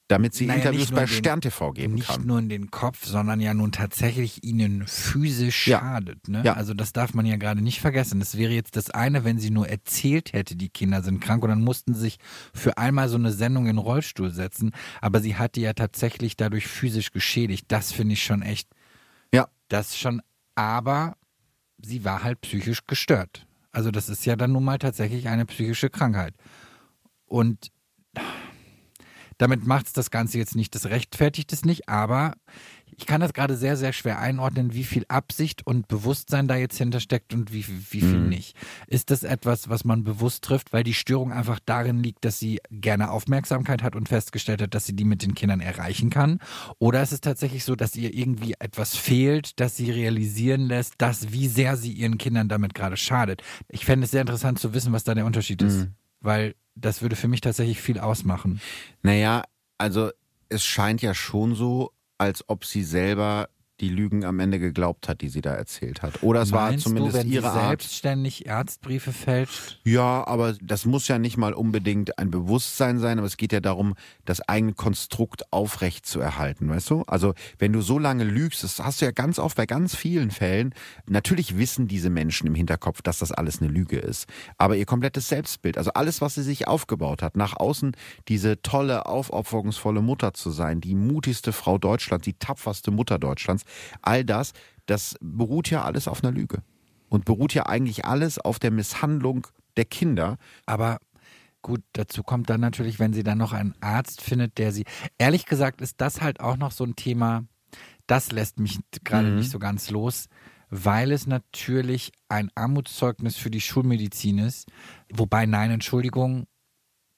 damit sie naja, Interviews bei den, Stern TV geben nicht kann. Nicht nur in den Kopf, sondern ja nun tatsächlich ihnen physisch ja. schadet. Ne? Ja. Also das darf man ja gerade nicht vergessen. Das wäre jetzt das eine, wenn sie nur erzählt hätte, die Kinder sind krank und dann mussten sie sich für einmal so eine Sendung in den Rollstuhl setzen. Aber sie hat die ja tatsächlich dadurch physisch geschädigt. Das finde ich schon echt. Ja. Das schon, aber sie war halt psychisch gestört. Also das ist ja dann nun mal tatsächlich eine psychische Krankheit. Und damit macht es das Ganze jetzt nicht, das rechtfertigt es nicht, aber ich kann das gerade sehr, sehr schwer einordnen, wie viel Absicht und Bewusstsein da jetzt hintersteckt und wie, wie viel mhm. nicht. Ist das etwas, was man bewusst trifft, weil die Störung einfach darin liegt, dass sie gerne Aufmerksamkeit hat und festgestellt hat, dass sie die mit den Kindern erreichen kann? Oder ist es tatsächlich so, dass ihr irgendwie etwas fehlt, dass sie realisieren lässt, dass wie sehr sie ihren Kindern damit gerade schadet? Ich fände es sehr interessant zu wissen, was da der Unterschied ist. Mhm. Weil das würde für mich tatsächlich viel ausmachen. Naja, also es scheint ja schon so, als ob sie selber die Lügen am Ende geglaubt hat, die sie da erzählt hat. Oder es Meinst war zumindest du, wenn ihre sie Art. selbstständig Arztbriefe fälscht? Ja, aber das muss ja nicht mal unbedingt ein Bewusstsein sein, aber es geht ja darum, das eigene Konstrukt aufrecht zu erhalten, weißt du? Also, wenn du so lange lügst, das hast du ja ganz oft bei ganz vielen Fällen, natürlich wissen diese Menschen im Hinterkopf, dass das alles eine Lüge ist. Aber ihr komplettes Selbstbild, also alles, was sie sich aufgebaut hat, nach außen diese tolle, aufopferungsvolle Mutter zu sein, die mutigste Frau Deutschlands, die tapferste Mutter Deutschlands, all das, das beruht ja alles auf einer Lüge. Und beruht ja eigentlich alles auf der Misshandlung der Kinder. Aber gut, dazu kommt dann natürlich, wenn sie dann noch einen Arzt findet, der sie. Ehrlich gesagt ist das halt auch noch so ein Thema, das lässt mich gerade Mhm. nicht so ganz los, weil es natürlich ein Armutszeugnis für die Schulmedizin ist. Wobei, nein, Entschuldigung,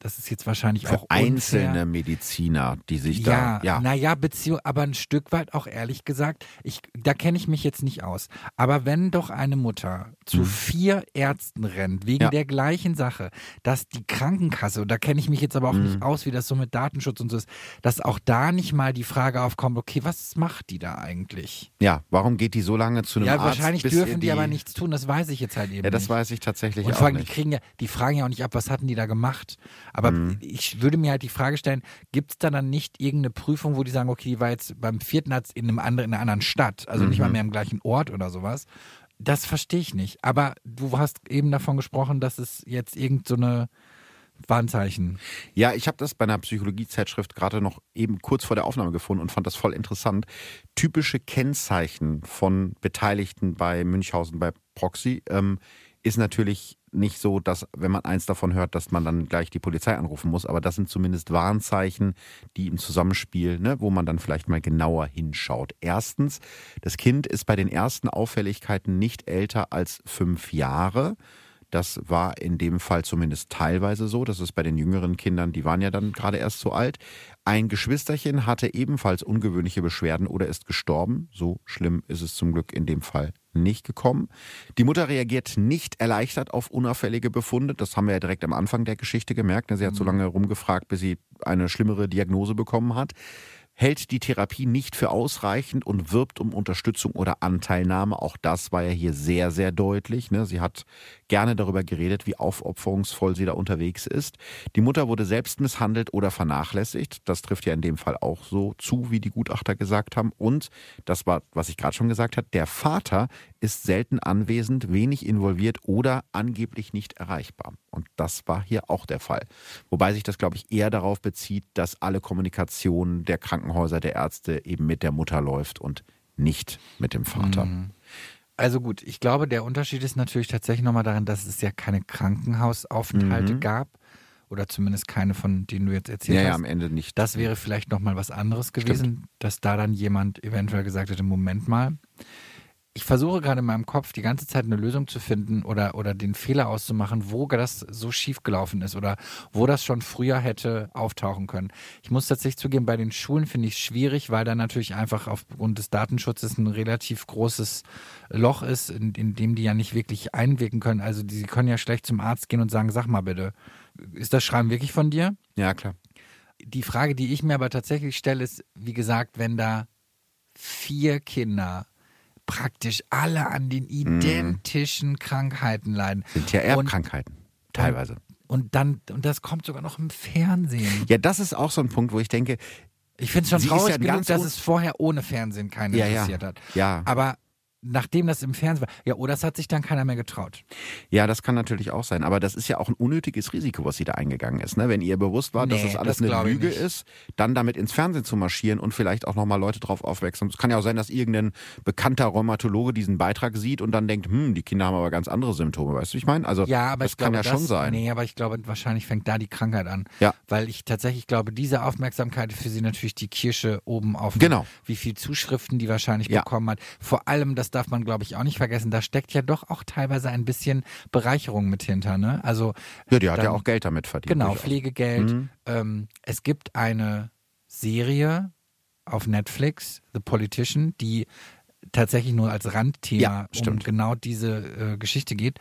das ist jetzt wahrscheinlich Für auch unfair. einzelne Mediziner, die sich Ja, da. Ja, naja, Beziehung, aber ein Stück weit auch ehrlich gesagt, ich, da kenne ich mich jetzt nicht aus. Aber wenn doch eine Mutter zu vier Ärzten rennt, wegen Mhm. Ja. der gleichen Sache, dass die Krankenkasse, und da kenne ich mich jetzt aber auch Mhm. nicht aus, wie das so mit Datenschutz und so ist, dass auch da nicht mal die Frage aufkommt, okay, was macht die da eigentlich? ja, warum geht die so lange zu einem Ja, Arzt? wahrscheinlich bis ihr dürfen die, aber nichts tun, das weiß ich jetzt halt eben Ja, das nicht. weiß ich tatsächlich Und auch vor allem, die nicht. kriegen ja, die fragen ja auch nicht ab, was hatten die da gemacht. Aber Mhm. ich würde mir halt die Frage stellen, gibt es da dann nicht irgendeine Prüfung, wo die sagen, okay, die war jetzt beim vierten Arzt in einem anderen, in einer anderen Stadt, also nicht Mhm. mal mehr im gleichen Ort oder sowas. Das verstehe ich nicht. Aber du hast eben davon gesprochen, dass es jetzt irgend so eine Warnzeichen. Ja, ich habe das bei einer Psychologiezeitschrift gerade noch eben kurz vor der Aufnahme gefunden und fand das voll interessant. Typische Kennzeichen von Beteiligten bei Münchhausen, bei Proxy, ähm, ist natürlich nicht so, dass, wenn man eins davon hört, dass man dann gleich die Polizei anrufen muss, aber das sind zumindest Warnzeichen, die im Zusammenspiel, ne, wo man dann vielleicht mal genauer hinschaut. Erstens, das Kind ist bei den ersten Auffälligkeiten nicht älter als fünf Jahre. Das war in dem Fall zumindest teilweise so. Das ist bei den jüngeren Kindern, die waren ja dann gerade erst so alt. Ein Geschwisterchen hatte ebenfalls ungewöhnliche Beschwerden oder ist gestorben. So schlimm ist es zum Glück in dem Fall nicht gekommen. Die Mutter reagiert nicht erleichtert auf unauffällige Befunde. Das haben wir ja direkt am Anfang der Geschichte gemerkt. Sie hat so lange rumgefragt, bis sie eine schlimmere Diagnose bekommen hat hält die Therapie nicht für ausreichend und wirbt um Unterstützung oder Anteilnahme. Auch das war ja hier sehr, sehr deutlich. Ne? Sie hat gerne darüber geredet, wie aufopferungsvoll sie da unterwegs ist. Die Mutter wurde selbst misshandelt oder vernachlässigt. Das trifft ja in dem Fall auch so zu, wie die Gutachter gesagt haben. Und das war, was ich gerade schon gesagt habe, der Vater ist selten anwesend, wenig involviert oder angeblich nicht erreichbar. Und das war hier auch der Fall. Wobei sich das, glaube ich, eher darauf bezieht, dass alle Kommunikation der Krankenhäuser, der Ärzte eben mit der Mutter läuft und nicht mit dem Vater. Also gut, ich glaube, der Unterschied ist natürlich tatsächlich nochmal darin, dass es ja keine Krankenhausaufenthalte Mhm. gab. Oder zumindest keine, von denen du jetzt erzählt Ja, ja, hast. am Ende nicht. Das wäre vielleicht nochmal was anderes gewesen, dass da dann jemand eventuell gesagt hätte, Moment mal. Ich versuche gerade in meinem Kopf die ganze Zeit eine Lösung zu finden oder, oder den Fehler auszumachen, wo das so schief gelaufen ist oder wo das schon früher hätte auftauchen können. Ich muss tatsächlich zugeben, bei den Schulen finde ich es schwierig, weil da natürlich einfach aufgrund des Datenschutzes ein relativ großes Loch ist, in, in dem die ja nicht wirklich einwirken können. Also die, sie können ja schlecht zum Arzt gehen und sagen, sag mal bitte, ist das Schreiben wirklich von dir? ja, klar. Die Frage, die ich mir aber tatsächlich stelle, ist, wie gesagt, wenn da vier Kinder praktisch alle an den identischen Krankheiten leiden. Sind ja Erbkrankheiten. Teilweise. Und dann, und das kommt sogar noch im Fernsehen. Ja, das ist auch so ein Punkt, wo ich denke, Ich finde es schon Sie traurig ja genug, dass es vorher ohne Fernsehen keinen Ja, ja. interessiert hat. ja, Aber nachdem das im Fernsehen war, ja, oder es hat sich dann keiner mehr getraut. Ja, das kann natürlich auch sein. Aber das ist ja auch ein unnötiges Risiko, was sie da eingegangen ist. Ne? Wenn ihr bewusst war, dass Nee, das alles das eine Lüge ist, dann damit ins Fernsehen zu marschieren und vielleicht auch nochmal Leute drauf aufmerksam. Es kann ja auch sein, dass irgendein bekannter Rheumatologe diesen Beitrag sieht und dann denkt, hm, die Kinder haben aber ganz andere Symptome. Weißt du, wie ich meine? Also Ja, aber das ich kann glaube, ja das, schon sein. Nee, aber ich glaube, wahrscheinlich fängt da die Krankheit an. Ja. Weil ich tatsächlich glaube, diese Aufmerksamkeit für sie natürlich die Kirsche oben auf. Genau. Wie viel Zuschriften die wahrscheinlich Ja. bekommen hat. Vor allem, das darf man, glaube ich, auch nicht vergessen, da steckt ja doch auch teilweise ein bisschen Bereicherung mit hinter, ne? Also, Ja, die hat ja dann- auch Geld damit verdient. genau. Pflegegeld. Mhm. Ähm, es gibt eine Serie auf Netflix, The Politician, die tatsächlich nur als Randthema Ja, um stimmt. genau diese äh, Geschichte geht.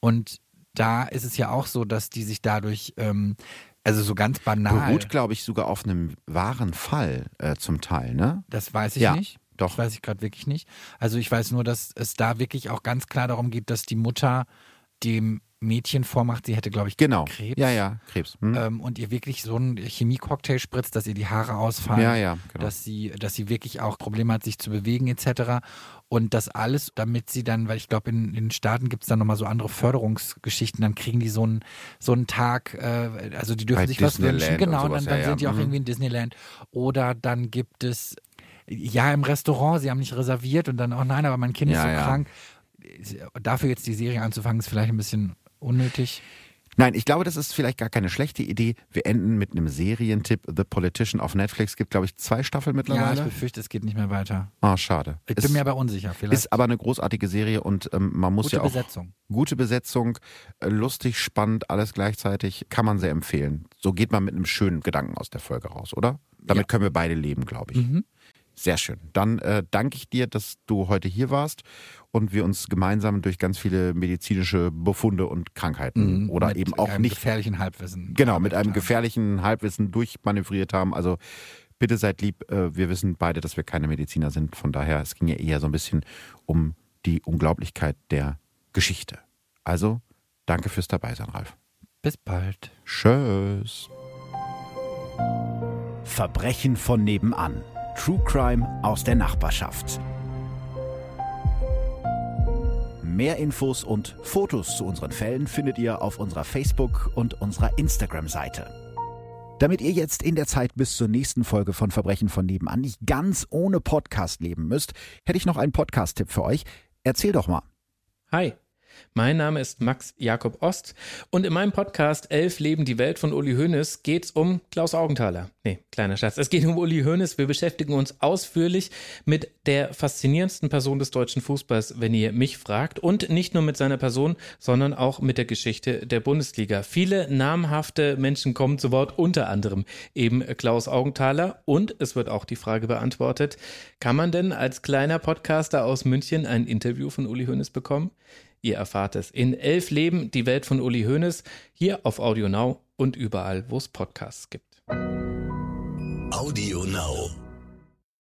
Und da ist es ja auch so, dass die sich dadurch, ähm, also so ganz banal, Beruht, glaube ich, sogar auf einem wahren Fall äh, zum Teil, ne? das weiß ich Ja. nicht. Doch. Das weiß ich gerade wirklich nicht. Also ich weiß nur, dass es da wirklich auch ganz klar darum geht, dass die Mutter dem Mädchen vormacht, sie hätte, glaube ich, Genau. Krebs. Ja, ja, Krebs. Hm? Ähm, und ihr wirklich so einen Chemiecocktail spritzt, dass ihr die Haare ausfallen, ja, ja, genau. dass sie, dass sie wirklich auch Probleme hat, sich zu bewegen etc. Und das alles, damit sie dann, weil ich glaube, in, in den Staaten gibt es dann nochmal so andere Förderungsgeschichten, dann kriegen die so einen so einen Tag, äh, also die dürfen Bei sich was wünschen, genau, und dann, dann ja, sind die auch Mhm. irgendwie in Disneyland. Oder dann gibt es ja im Restaurant, sie haben nicht reserviert und dann, oh nein, aber mein Kind ist Ja, so ja. krank. Dafür jetzt die Serie anzufangen, ist vielleicht ein bisschen unnötig. Nein, ich glaube, das ist vielleicht gar keine schlechte Idee. Wir enden mit einem Serientipp. The Politician auf Netflix gibt, glaube ich, zwei Staffeln Ja, ich mittlerweile. befürchte, es geht nicht mehr weiter. Ah, schade. Ich Ist- bin mir aber unsicher. Vielleicht Ist aber eine großartige Serie und ähm, man muss gute ja auch Besetzung. gute Besetzung, äh, lustig, spannend, alles gleichzeitig, kann man sehr empfehlen. So geht man mit einem schönen Gedanken aus der Folge raus, oder? Damit Ja. können wir beide leben, glaube ich. Mhm. Sehr schön. Dann äh, danke ich dir, dass du heute hier warst und wir uns gemeinsam durch ganz viele medizinische Befunde und Krankheiten oder Mhm. Mit eben auch einem nicht gefährlichen Halbwissen. Genau, mit einem haben. gefährlichen Halbwissen durchmanövriert haben. Also bitte seid lieb. äh, Wir wissen beide, dass wir keine Mediziner sind. Von daher, es ging ja eher so ein bisschen um die Unglaublichkeit der Geschichte. Also, danke fürs Dabeisein, Ralf. Bis bald. Tschüss. Verbrechen von nebenan. True Crime aus der Nachbarschaft. Mehr Infos und Fotos zu unseren Fällen findet ihr auf unserer Facebook- und unserer Instagram-Seite. Damit ihr jetzt in der Zeit bis zur nächsten Folge von Verbrechen von nebenan nicht ganz ohne Podcast leben müsst, hätte ich noch einen Podcast-Tipp für euch. Erzähl doch mal. Hi, mein Name ist Max Jakob Ost und in meinem Podcast Elf Leben die Welt von Uli Hoeneß geht's um Klaus Augenthaler. Nee, kleiner Schatz. Es geht um Uli Hoeneß. Wir beschäftigen uns ausführlich mit der faszinierendsten Person des deutschen Fußballs, wenn ihr mich fragt. Und nicht nur mit seiner Person, sondern auch mit der Geschichte der Bundesliga. Viele namhafte Menschen kommen zu Wort, unter anderem eben Klaus Augenthaler. Und es wird auch die Frage beantwortet, kann man denn als kleiner Podcaster aus München ein Interview von Uli Hoeneß bekommen? Ihr erfahrt es in Elf Leben, die Welt von Uli Hoeneß, hier auf Audio Now und überall, wo es Podcasts gibt. Audio Now.